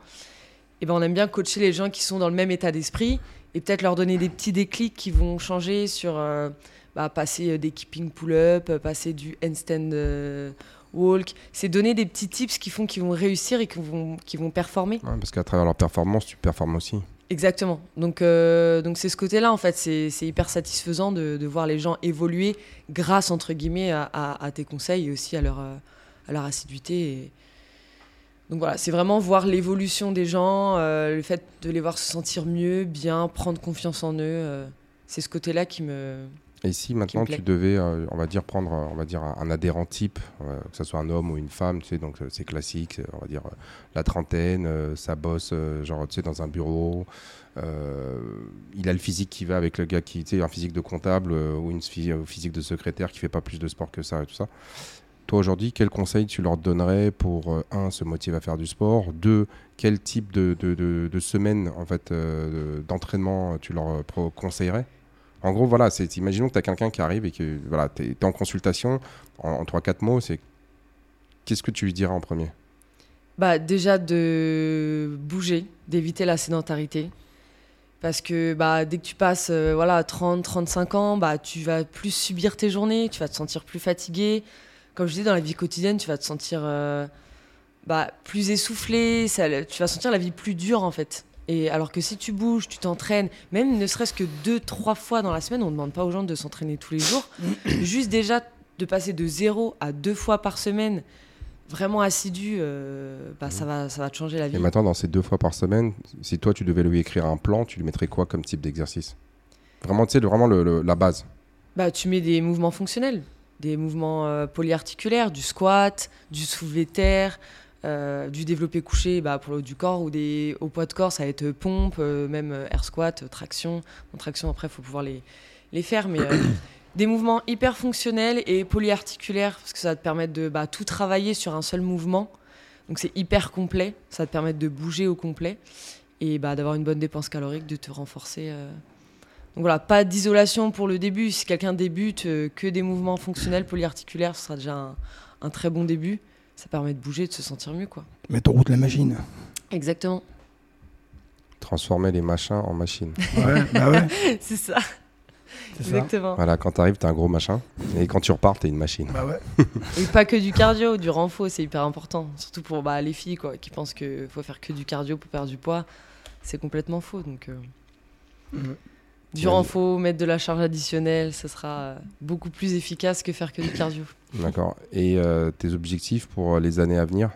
et ben on aime bien coacher les gens qui sont dans le même état d'esprit et peut-être leur donner des petits déclics qui vont changer sur euh, bah, passer euh, des keeping pull-up, euh, passer du handstand euh, walk. C'est donner des petits tips qui font qu'ils vont réussir et qui vont, performer. Ouais, parce qu'à travers leur performance, tu performes aussi. Exactement. Donc, euh, donc c'est ce côté-là, en fait. C'est hyper satisfaisant de, de voir les gens évoluer grâce, entre guillemets, à, à- à tes conseils et aussi à leur, à leur assiduité. Et... Donc voilà, c'est vraiment voir l'évolution des gens, euh, le fait de les voir se sentir mieux, bien, prendre confiance en eux. euh, c'est ce côté-là qui me... Et si maintenant tu devais, euh, on va dire, prendre on va dire, un, adhérent type, que ce soit un homme ou une femme, tu sais, donc c'est classique, on va dire la trentaine, ça bosse genre, tu sais, dans un bureau, il a le physique qui va avec le gars qui, tu sais, un physique de comptable ou une phy- physique de secrétaire qui fait pas plus de sport que ça et tout ça. Aujourd'hui, quel conseil tu leur donnerais pour, euh, un, se motiver à faire du sport, deux, quel type de, de, de- semaine en fait, euh, de- d'entraînement tu leur euh, conseillerais? En gros, voilà, c'est, imaginons que tu as quelqu'un qui arrive et que voilà, tu es, en consultation, en, en 3-4 mots, c'est qu'est-ce que tu lui dirais en premier? Bah, déjà de bouger, d'éviter la sédentarité. Parce que bah, dès que tu passes euh, voilà, 30, 35 ans, bah, tu vas plus subir tes journées, tu vas te sentir plus fatigué. Comme je disais, dans la vie quotidienne, tu vas te sentir euh, bah, plus essoufflé, ça- tu vas sentir la vie plus dure en fait. Et alors que si tu bouges, tu t'entraînes, même ne serait-ce que deux, trois fois dans la semaine, on ne demande pas aux gens de s'entraîner tous les jours. Juste déjà de passer de zéro à deux fois par semaine, vraiment assidu, euh, bah, ça, va, ça va te changer la vie. Et maintenant, dans ces deux fois par semaine, si toi tu devais lui écrire un plan, tu lui mettrais quoi comme type d'exercice? Vraiment, tu sais, vraiment le- le- la base? Bah, tu mets des mouvements fonctionnels, des mouvements euh, polyarticulaires, du squat, du soulevé terre, euh, du développé couché bah, pour le haut du corps ou des au poids de corps, ça va être pompe, euh, même euh, air squat, traction. Bon, traction, après, il faut pouvoir les, les faire, mais des mouvements hyper fonctionnels et polyarticulaires parce que ça va te permettre de bah, tout travailler sur un seul mouvement. Donc c'est hyper complet, ça va te permettre de bouger au complet et bah, d'avoir une bonne dépense calorique, de te renforcer. Donc voilà, pas d'isolation pour le début. Si quelqu'un débute, euh, que des mouvements fonctionnels polyarticulaires, ce sera déjà un, un très bon début. Ça permet de bouger, de se sentir mieux, quoi. Mettre en route la machine. Exactement. Transformer les machins en machines. Ouais, bah ouais, c'est ça. Exactement. voilà, quand tu arrives, tu un gros machin. Et quand tu repars, tu une machine. Bah ouais. Et pas que du cardio, du renfort, c'est hyper important. Surtout pour bah, les filles, quoi, qui pensent qu'il faut faire que du cardio pour perdre du poids. C'est complètement faux. Donc, euh. Du Ouais. renfort, mettre de la charge additionnelle, ça sera euh, beaucoup plus efficace que faire que du cardio. D'accord. Et euh, tes objectifs pour euh, les années à venir?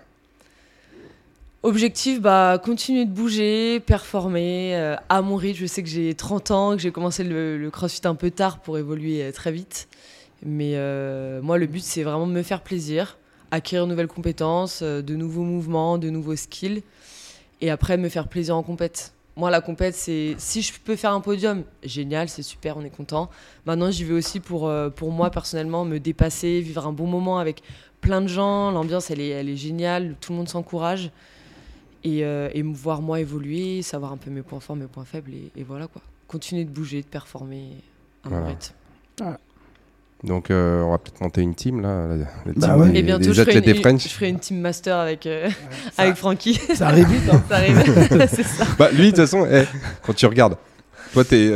Objectif, bah, continuer de bouger, performer euh, à mon rythme. Je sais que j'ai 30 ans, que j'ai commencé le, le crossfit un peu tard pour évoluer très vite. Mais euh, moi, le but, c'est vraiment de me faire plaisir, acquérir de nouvelles compétences, de nouveaux mouvements, de nouveaux skills. Et après, me faire plaisir en compète. Moi, la compète, c'est si je peux faire un podium, génial, c'est super, on est content. Maintenant, j'y vais aussi pour, euh, pour moi, personnellement, me dépasser, vivre un bon moment avec plein de gens. L'ambiance, elle est, elle est géniale, tout le monde s'encourage et, euh, et me voir moi évoluer, savoir un peu mes points forts, mes points faibles, et, et voilà quoi. Continuer de bouger, de performer à mon rythme. Donc, euh, on va peut-être monter une team, là. La, Bah team ouais. des, Et bientôt, des je ferai, une, French. je ferai une team master avec, euh, Ça, avec Francky. ça arrive vite. Hein. ça arrive, c'est ça. Bah, lui, de toute façon, eh, quand tu regardes, toi, t'es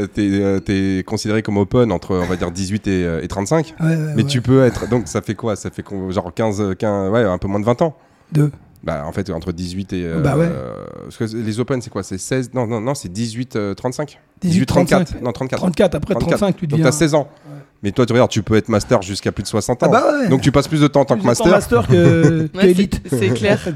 es, considéré comme open entre, on va dire, 18 et, euh, et 35. Ouais, ouais, Mais ouais. tu peux être. Donc, ça fait quoi? Ça fait genre 15, 15. Ouais, un peu moins de 20 ans. Deux. Bah, en fait, entre 18 et. euh, Bah ouais. euh, parce que les open, c'est quoi? C'est 16. Non, non, non, c'est 18, euh, 35. 18, 34. Non, 34. 34, après 34. 35, tu Donc, deviens. t'as 16 ans. Ouais. Mais toi, tu regardes, tu peux être master jusqu'à plus de 60 ans. Ah bah ouais. Donc, tu passes plus de temps en tant que Plus de temps master. master que, que élite. c'est clair.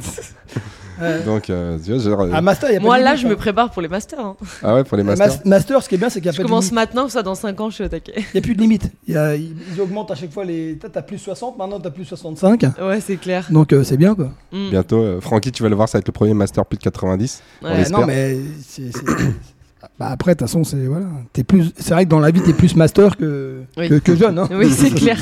Donc, euh, tu vois, genre, À master, il y a pas Moi de là, limite, je me hein. prépare pour les masters. hein. Ah ouais, pour les Mas- masters. Master, ce qui est bien, c'est qu'il n'y a Je pas de commence limite. maintenant, ça dans 5 ans, je suis au taquet. Il n'y a plus de limite. Il y a- ils ils augmentent à chaque fois les. T'as t'as plus 60, maintenant t'as plus 65. Ouais, c'est clair. Donc euh, c'est bien quoi. Mm. Bientôt, euh, Francky, tu vas le voir, ça va être le premier master plus de 90. Ouais. l'espère. non mais c'est- c'est- Bah après, de toute façon, c'est voilà, t'es plus. C'est vrai que dans la vie, t'es plus master que, Oui. que, que jeune. Hein. Oui, c'est clair.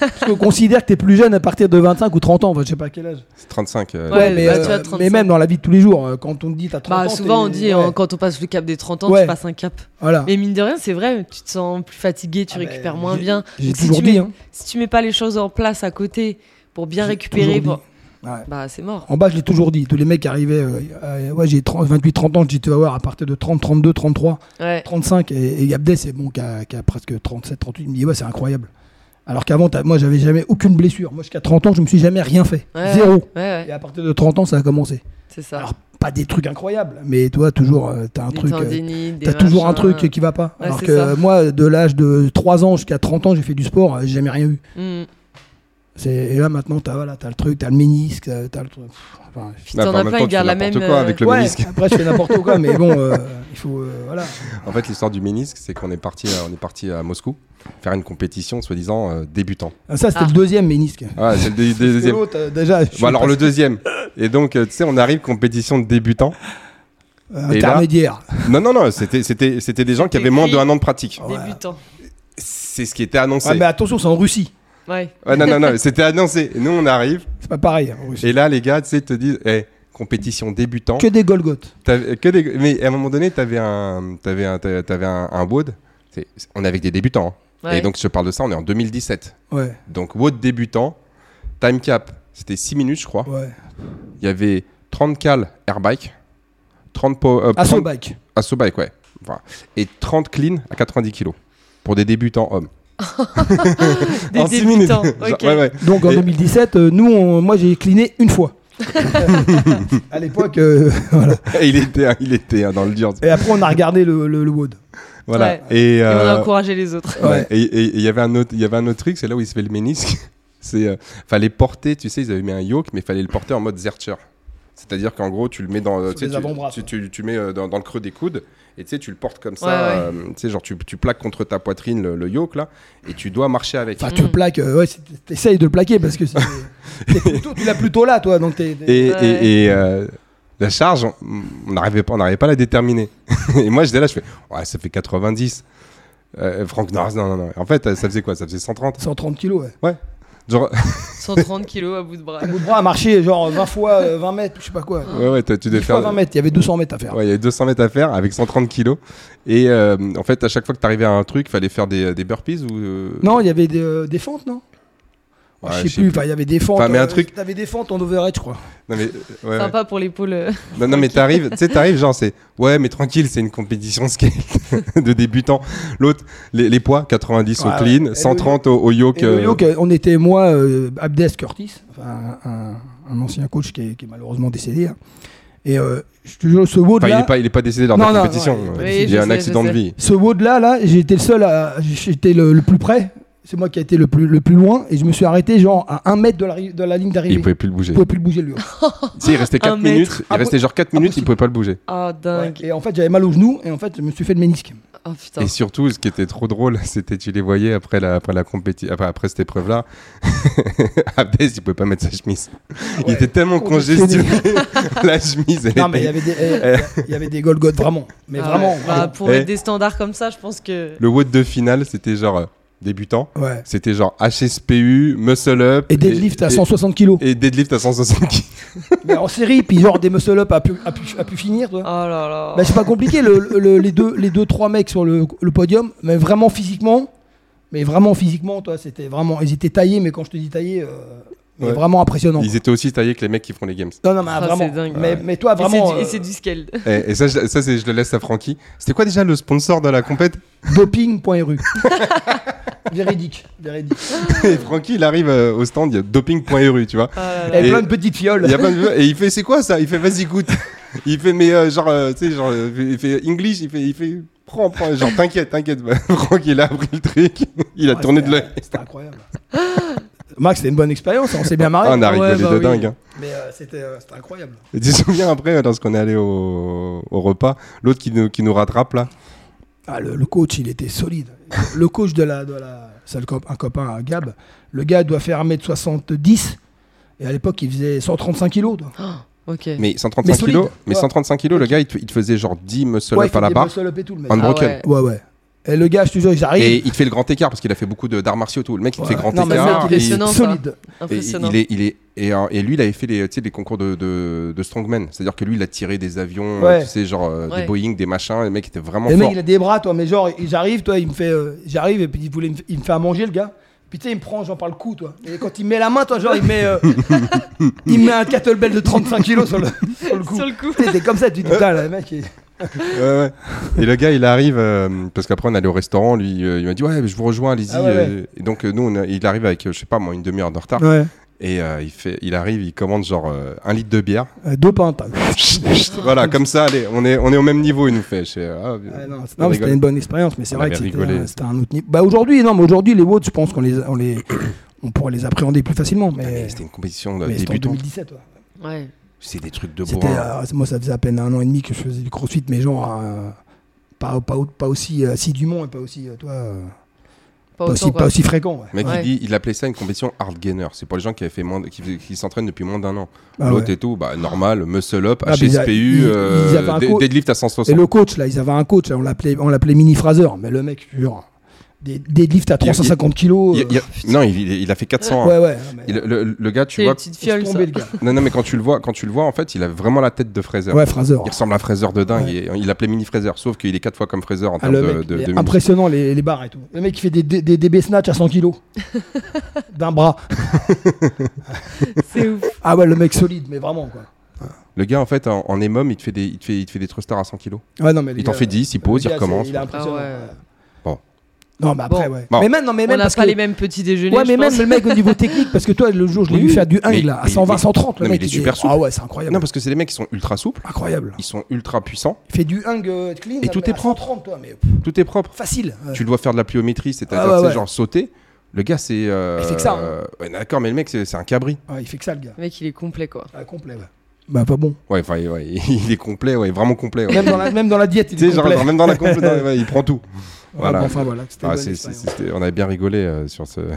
Parce qu'on considère que t'es plus jeune à partir de 25 ou 30 ans. Enfin, je sais pas à quel âge. C'est 35. euh, Ouais, mais, bah, euh, tu vois, 35. mais même dans la vie de tous les jours, euh, quand on te dit t'as 30 Bah, ans. souvent, on dit, ouais, quand on passe le cap des 30 ans, Ouais. tu passes un cap. Voilà. Mais mine de rien, c'est vrai, tu te sens plus fatigué, tu Ah, récupères bah, moins bien. J'ai Donc, si toujours tu dit. mets- Hein. Si tu mets pas les choses en place à côté pour bien récupérer, pour-. Ouais. bah c'est mort. En bas, je l'ai toujours dit. Tous les mecs arrivaient, euh, euh, ouais, j'ai 30 28, 30 ans, je dis, tu vas voir, à partir de 30, 32, 33, Ouais. 35, et, et c'est bon, qui a, presque 37, 38, il me dit, ouais, c'est incroyable. Alors qu'avant, moi, j'avais jamais aucune blessure. Moi, jusqu'à 30 ans, je me suis jamais rien fait. Ouais. Zéro. Et à partir de 30 ans, ça a commencé. c'est ça. Alors, pas des trucs incroyables, mais toi, toujours, euh, t'as un des truc. euh, T'as toujours un truc qui va pas. Ouais, Alors que ça. moi, de l'âge de 3 ans jusqu'à 30 ans, j'ai fait du sport, euh, j'ai jamais rien eu. Mm. Et là, maintenant, t'as voilà, as le truc, t'as le ménisque, t'as t'as le truc. Enfin, Puis Bah, t'en en as même plein, temps, ils tu gardent fais la même. n'importe quoi euh, avec le ouais, ménisque. après, je fais n'importe quoi, mais bon, euh, il faut. euh, voilà. En fait, l'histoire du ménisque, c'est qu'on est parti, à- on est parti à Moscou faire une compétition, soi-disant euh, débutant. Ah, Ça, c'était Ah. le deuxième ménisque. Ah, c'est le deuxième. euh, déjà, Bon, alors le deuxième. Et donc, euh, tu sais, on arrive compétition de débutant. euh, et là- intermédiaire. Non, non, non, c'était, c'était, c'était des gens qui avaient moins de écrit. un an de pratique. Débutant. C'est ce qui était annoncé. Ouais, mais attention, c'est en Russie. Ouais. Ouais, non, non, non, c'était annoncé. Nous, on arrive. C'est pas pareil. Russie. Et là, les gars, tu sais, te disent, eh, compétition débutant. Que des Golgoth. Que des- Mais à un moment donné, t'avais un, t'avais un, t'avais t'avais un, un WOD. C'est- On est avec des débutants. hein. Ouais. Et donc, je parle de ça, on est en 2017. Ouais, Donc, WOD débutant, time cap, c'était 6 minutes, je crois. ouais. Il y avait 30 cales airbike, 30 po- euh, 30 Assobike. Assaut bike, ouais. Voilà. Et 30 clean à 90 kg pour des débutants hommes. Des En six minutes. Genre, ok. ouais, ouais. Donc en Et- 2017, euh, nous, on- moi, j'ai cliné une fois. à l'époque, euh, voilà. Il était, hein, il était hein, dans le dur. Et après, on a regardé le, le, le WOD. Voilà. Ouais. Et, Et on a euh, encouragé les autres. et il y avait un autre, il y avait un autre truc, c'est là où il se fait le ménisque. C'est, euh, fallait porter, tu sais, ils avaient mis un yoke, mais fallait le porter en mode zercher. C'est-à-dire qu'en gros, tu le mets dans, Sur tu tu, tu, tu- tu mets euh, dans, dans le creux des coudes, et tu sais, tu le portes comme ça, Ouais, ouais. euh, tu sais, genre tu, tu plaques contre ta poitrine le, le yoke là, et tu dois marcher avec. Enfin, tu le Mm. plaques, euh, ouais, t'essayes de le plaquer parce que plutôt- tu l'as plutôt là, toi. Donc Et, Ouais. et- et, euh, la charge, on- n'arrivait pas, on n'arrivait pas à la déterminer. et moi, j'étais là, je fais, ouais, ça fait 90. Euh, Franck, non, non, non, non. En fait, ça faisait quoi? Ça faisait 130 130 kilos, ouais. Genre, 130 kilos à bout de bras. Un bout de bras à marcher genre 20 fois euh, 20 mètres, je sais pas quoi. ouais, ouais, t'as- tu 10 devais fois faire. 20 mètres, il y avait 200 mètres à faire. Ouais, il y avait 200 mètres à faire avec 130 kilos. Et euh, en fait, à chaque fois que tu arrivais à un truc, il fallait faire des, des burpees ou. euh, Non, il y avait des, euh, des fentes, non? Ouais, Je sais plus, il y avait des fentes. Enfin, mais un euh, truc- T'avais des fentes en overhead, je crois. Non, mais. ouais, ouais. Sympa pour l'épaule. euh. Non, non, mais t'arrives, tu sais, t'arrives, genre, c'est. Ouais, mais tranquille, c'est une compétition skate de débutants. L'autre, les, les poids, 90 Ouais, au ouais. clean, Et le 130 au, au yoke. Euh, yoke, euh, on était moi, euh, Abdes Curtis, enfin, un, ancien coach qui est, qui est malheureusement décédé. hein. Et euh, je ce WOD Enfin, il là, est pas, il est pas décédé lors de la non, compétition. non, oui, il y a un sais, accident de vie. ce WOD là, là, été le seul j'étais le, le plus près. C'est moi qui ai été le plus, le plus loin et je me suis arrêté genre à un mètre de la, de la ligne Il d'arrivée. pouvait plus le bouger. Je pouvais plus le bouger lui. Sais, il restait 4 Un minutes. mètre. Il restait genre 4 minutes, il pouvait pas le bouger. Oh, dingue. Et en fait, j'avais mal au genou et en fait, je me suis fait le ménisque. Oh. Et surtout, ce qui était trop drôle, c'était tu les voyais après la, après la compétition, après, après cette épreuve-là. Abdes, il pouvait pas mettre sa chemise. Il était tellement Congestionné. la chemise, elle Non, mais il y avait des, eh, il y avait des Golgoth vraiment. Mais Ah vraiment. ouais. Bah, pour Eh. mettre des standards comme ça, je pense que. Le WOD de finale, c'était genre euh, débutant. Ouais. C'était genre HSPU, muscle up. Et deadlift à et- 160 kilos. Et deadlift à 160 kg. Mais en série, puis genre des muscle up à pu, à pu, à pu finir. Toi. Oh là là. Bah, c'est pas compliqué, le, le- les, deux, les deux, trois mecs sur le, le podium, mais vraiment physiquement, mais vraiment physiquement, toi, c'était vraiment. Ils étaient taillés, mais quand je te dis taillés, euh, Ouais. vraiment impressionnant. Ils étaient aussi taillés que les mecs qui font les games. Non, non, mais Ah, vraiment. c'est dingue. Mais, mais toi, Et c'est vraiment. du- Et c'est du scale. Et, et ça, je, ça c'est- je le laisse à Francky. C'était quoi déjà le sponsor de la compète? Euh, doping.ru. véridique, véridique. Et Francky, il arrive euh, au stand, il y a doping.ru, tu vois. Là Et, là. Et- plein de petites fioles. Il y a plein de- Et il fait, c'est quoi ça? Il fait, vas-y, goûte. Il fait, mais euh, genre, euh, tu sais, genre, euh, il fait English, il fait, il fait, prends, prends, genre, t'inquiète, t'inquiète. Franck, il a appris le truc. Il a Ouais, tourné de c'était- l'œil. C'était incroyable. Max, c'était une bonne expérience, on s'est bien marré. Ah, on a rigolé Ouais, bah de oui. dingue. hein. Mais euh, c'était euh, c'était incroyable. Et tu te souviens après, euh, lorsqu'on est allé au, au repas, l'autre qui nous, qui nous rattrape là? Ah, le, le coach, il était solide. Le coach de la. De la c'est le cop- un copain, un Gab. Le gars doit faire 1m70. Et à l'époque, il faisait 135 kilos. toi. Oh, Ok. Mais 135 Mais solide, kilos, mais ouais. 135 kilos, le gars, il te, il te faisait genre 10 muscle Ouais, up à la barre. muscle-up et tout, le mec. Unbroken. Ah ouais. Ouais, ouais. Et le gars, je te jure, ils arrivent. Et il te fait le grand écart parce qu'il a fait beaucoup de- d'arts martiaux et tout. Le mec, il te fait grand Non, mais écart. il est et- impressionnant. ça. solide. et Impressionnant. il est, il est, et, euh, et lui, il avait fait les, tu sais, les concours de, de, de strongman. C'est-à-dire que lui, il a tiré des avions, Ouais. tu sais, genre euh, des. Boeing, des machins. Le mec était vraiment Et le mec, fort. il a des bras, toi, mais genre, j'arrive, toi, il me fait. euh, j'arrive et puis il, voulait me, il me fait à manger, le gars. Puis tu sais, il me prend, genre, par le cou, toi. Et quand il met la main, toi, genre, il met. euh, il met un kettlebell de 35 kilos sur le, sur le cou. Sur le coup. Tu sais, T'es comme ça, tu dis, putain, là, le mec. il- Ouais, ouais. Et le gars, il arrive, euh, parce qu'après, on allait au restaurant. Lui, euh, il m'a dit, ouais, mais je vous rejoins, allez-y. Ah ouais, ouais. euh, Et donc, nous, on a- il arrive avec, euh, je sais pas, moi, une demi-heure de retard. Ouais. Et euh, il, fait, il arrive, il commande genre euh, un litre de bière. Euh, deux pintes. voilà, comme ça, allez, on est, on est au même niveau, il nous fait. Je fais, ah, non, c'est- on non, mais rigole. c'était une bonne expérience, mais c'est On vrai que c'était rigolé. un, c'était un autre niveau. Bah aujourd'hui, non, mais aujourd'hui, les WOD, je pense qu'on les, on les, on pourrait les appréhender plus facilement, Mais mais, C'était une compétition de mais c'était en débutants. 2017. ouais. Ouais. C'est des trucs de C'était, bourrin. euh, moi, ça faisait à peine un an et demi que je faisais du crossfit, mais genre, euh, pas, pas, pas aussi euh, assidûment et pas aussi, euh, toi, euh, Pas pas, autant, aussi, quoi. pas aussi fréquent. Ouais. Le mec, Ouais. il, dit, il appelait ça une compétition hard gainer. C'est pour les gens qui, avaient fait moins de- qui, s'entraînent depuis moins d'un an. Ah L'autre ouais. et tout, bah, normal, muscle up, Ah, mais ils a- HSPU, ils- ils euh, co- deadlift à Et 160. le coach, là, ils avaient un coach, là, on l'appelait, on l'appelait Mini Fraser, mais le mec, jure, des, des lifts à Il y a- 350 kilos. Il- il y a- euh, non, il, a fait 400. hein. ouais, ouais. mais- Il- le, le gars, tu vois, ça. tomber, le gars. non, non, mais quand tu le vois, quand tu le vois, en fait, il a vraiment la tête de Fraser. Ouais, Fraser. Il ressemble à Fraser de dingue. Ouais. il l'appelait mini Fraser, sauf qu'il est quatre fois comme Fraser en Ah, termes le de, mec, de, impressionnant les, les barres et tout. Le mec il fait des, des, des DB snatch à 100 kilos d'un bras. C'est ouf. Ah ouais, le mec solide, mais vraiment quoi. Le gars, en fait, en, en EMOM, il te fait des, il te fait, il te fait des thrusters à 100 kilos. Ouais, non, mais Il t'en fait 10, il pose, il recommence. Il est impressionnant. Ah ouais. ouais. Bon. Non, mais après, Bon. ouais. Bon. Mais même, non, mais On même n'a parce pas que. les mêmes petits déjeuners. Ouais, mais je même pense. le mec au niveau technique, parce que toi, le jour, je l'ai Oui, vu faire du mais- 1 là, à mais- 120, mais- 130. Le non, mais mec, il est super souple. Ah ouais, c'est incroyable. Non, parce que c'est des mecs qui sont ultra souples, Incroyable. ils sont ultra puissants, Il fait du 1 euh, clean. Et là, tout mais est propre. 130, toi, mais tout est propre. facile. ouais. Tu dois faire de la pliométrie, c'est-à-dire, Ah ouais, tu sais, ouais. genre sauter. Le gars, c'est. euh, Il fait que ça, hein. euh, ouais, D'accord, mais le mec, c'est c'est un cabri. Ouais, il fait que ça, le gars. Le mec, il est complet, quoi. Ah, complet, ouais. Bah, pas bon. Ouais, enfin, ouais, il est complet, ouais, vraiment complet. ouais. Même dans la, même dans la diète, il Tu est sais, genre, complet. genre, même dans la complet, dans- ouais, il prend tout. Voilà. bon, enfin, voilà. C'était une Ah, c'était- on avait bien rigolé euh, sur ce.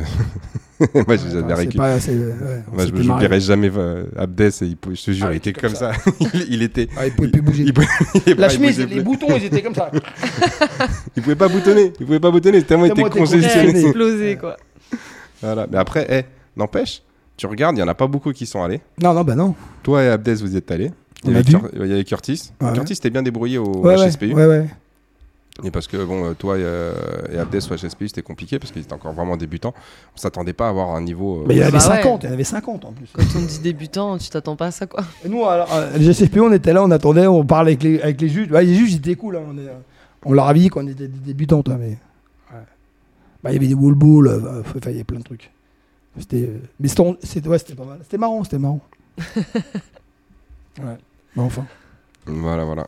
Moi, je Ouais, j'avais enfin, c'est rigolé. Moi, je j'oublierai jamais euh, Abdes, et il, je te jure, Ah, il il était comme ça. il, il était. Ah, il pouvait plus bouger. Il, pouvait- il La chemise, les plus. boutons, ils étaient comme ça. Il pouvait pas boutonner. Il pouvait pas boutonner. Tellement il était Tellement il était Il a congestionné. explosé, quoi. Voilà. Mais après, eh, n'empêche, tu regardes, il y en a pas beaucoup qui sont allés. Non, non, bah non. Toi et Abdes, vous y êtes allés. Il y avait, vu. Cur- il y avait Curtis. Ouais. Curtis t'es bien débrouillé au Ouais, ouais, HSPU. ouais, ouais. Et parce que bon, euh, toi et, euh, et Abdes au HSPU, c'était compliqué parce qu'ils étaient encore vraiment débutants. On s'attendait pas à avoir un niveau. euh, Mais il y en avait Bah ouais. 50, il y en avait 50 en plus. Quand on dit débutant, tu t'attends pas à ça, quoi. Et nous, alors, GCP, on était là, on attendait, on parlait avec les, avec les juges. Ouais, les juges, ils étaient cool. hein, on, est, on leur avait dit qu'on était des débutants, toi, mais. ouais. Bah, il y avait des wall balls, euh, il y avait plein de trucs. C'était. Mais c'était c'était- ouais, c'était pas mal. C'était marrant, c'était marrant. ouais. Bah, enfin. Voilà, voilà.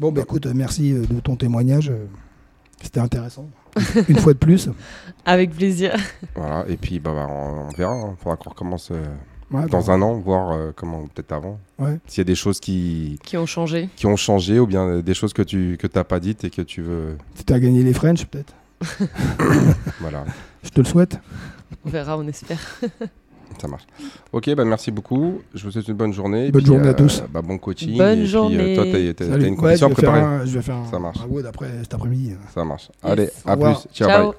Bon, bah écoute, merci euh, de ton témoignage. euh, C'était intéressant. Une fois de plus. Avec plaisir. Voilà. Et puis, bah, bah, on, on verra. Il faudra qu'on recommence euh, Ouais, dans bah, un an, voir euh, comment, peut-être avant. Ouais. S'il y a des choses qui, Qui ont changé. qui ont changé ou bien euh, des choses que tu que t'as pas dites et que tu veux. Si t'as gagné les French, peut-être. Voilà. Je te le souhaite. On verra, on espère. Ça marche. Ok, bah merci beaucoup. Je vous souhaite une bonne journée. Et Bonne puis, journée à euh, tous. Bah, bon coaching. Bonne et puis, euh, journée. toi, t'as- une Ouais, compétition je à vais faire préparer. un- je vais faire un, Ça marche. un après cet après-midi. Ça marche. Allez, à plus. Ciao, bye. Ciao.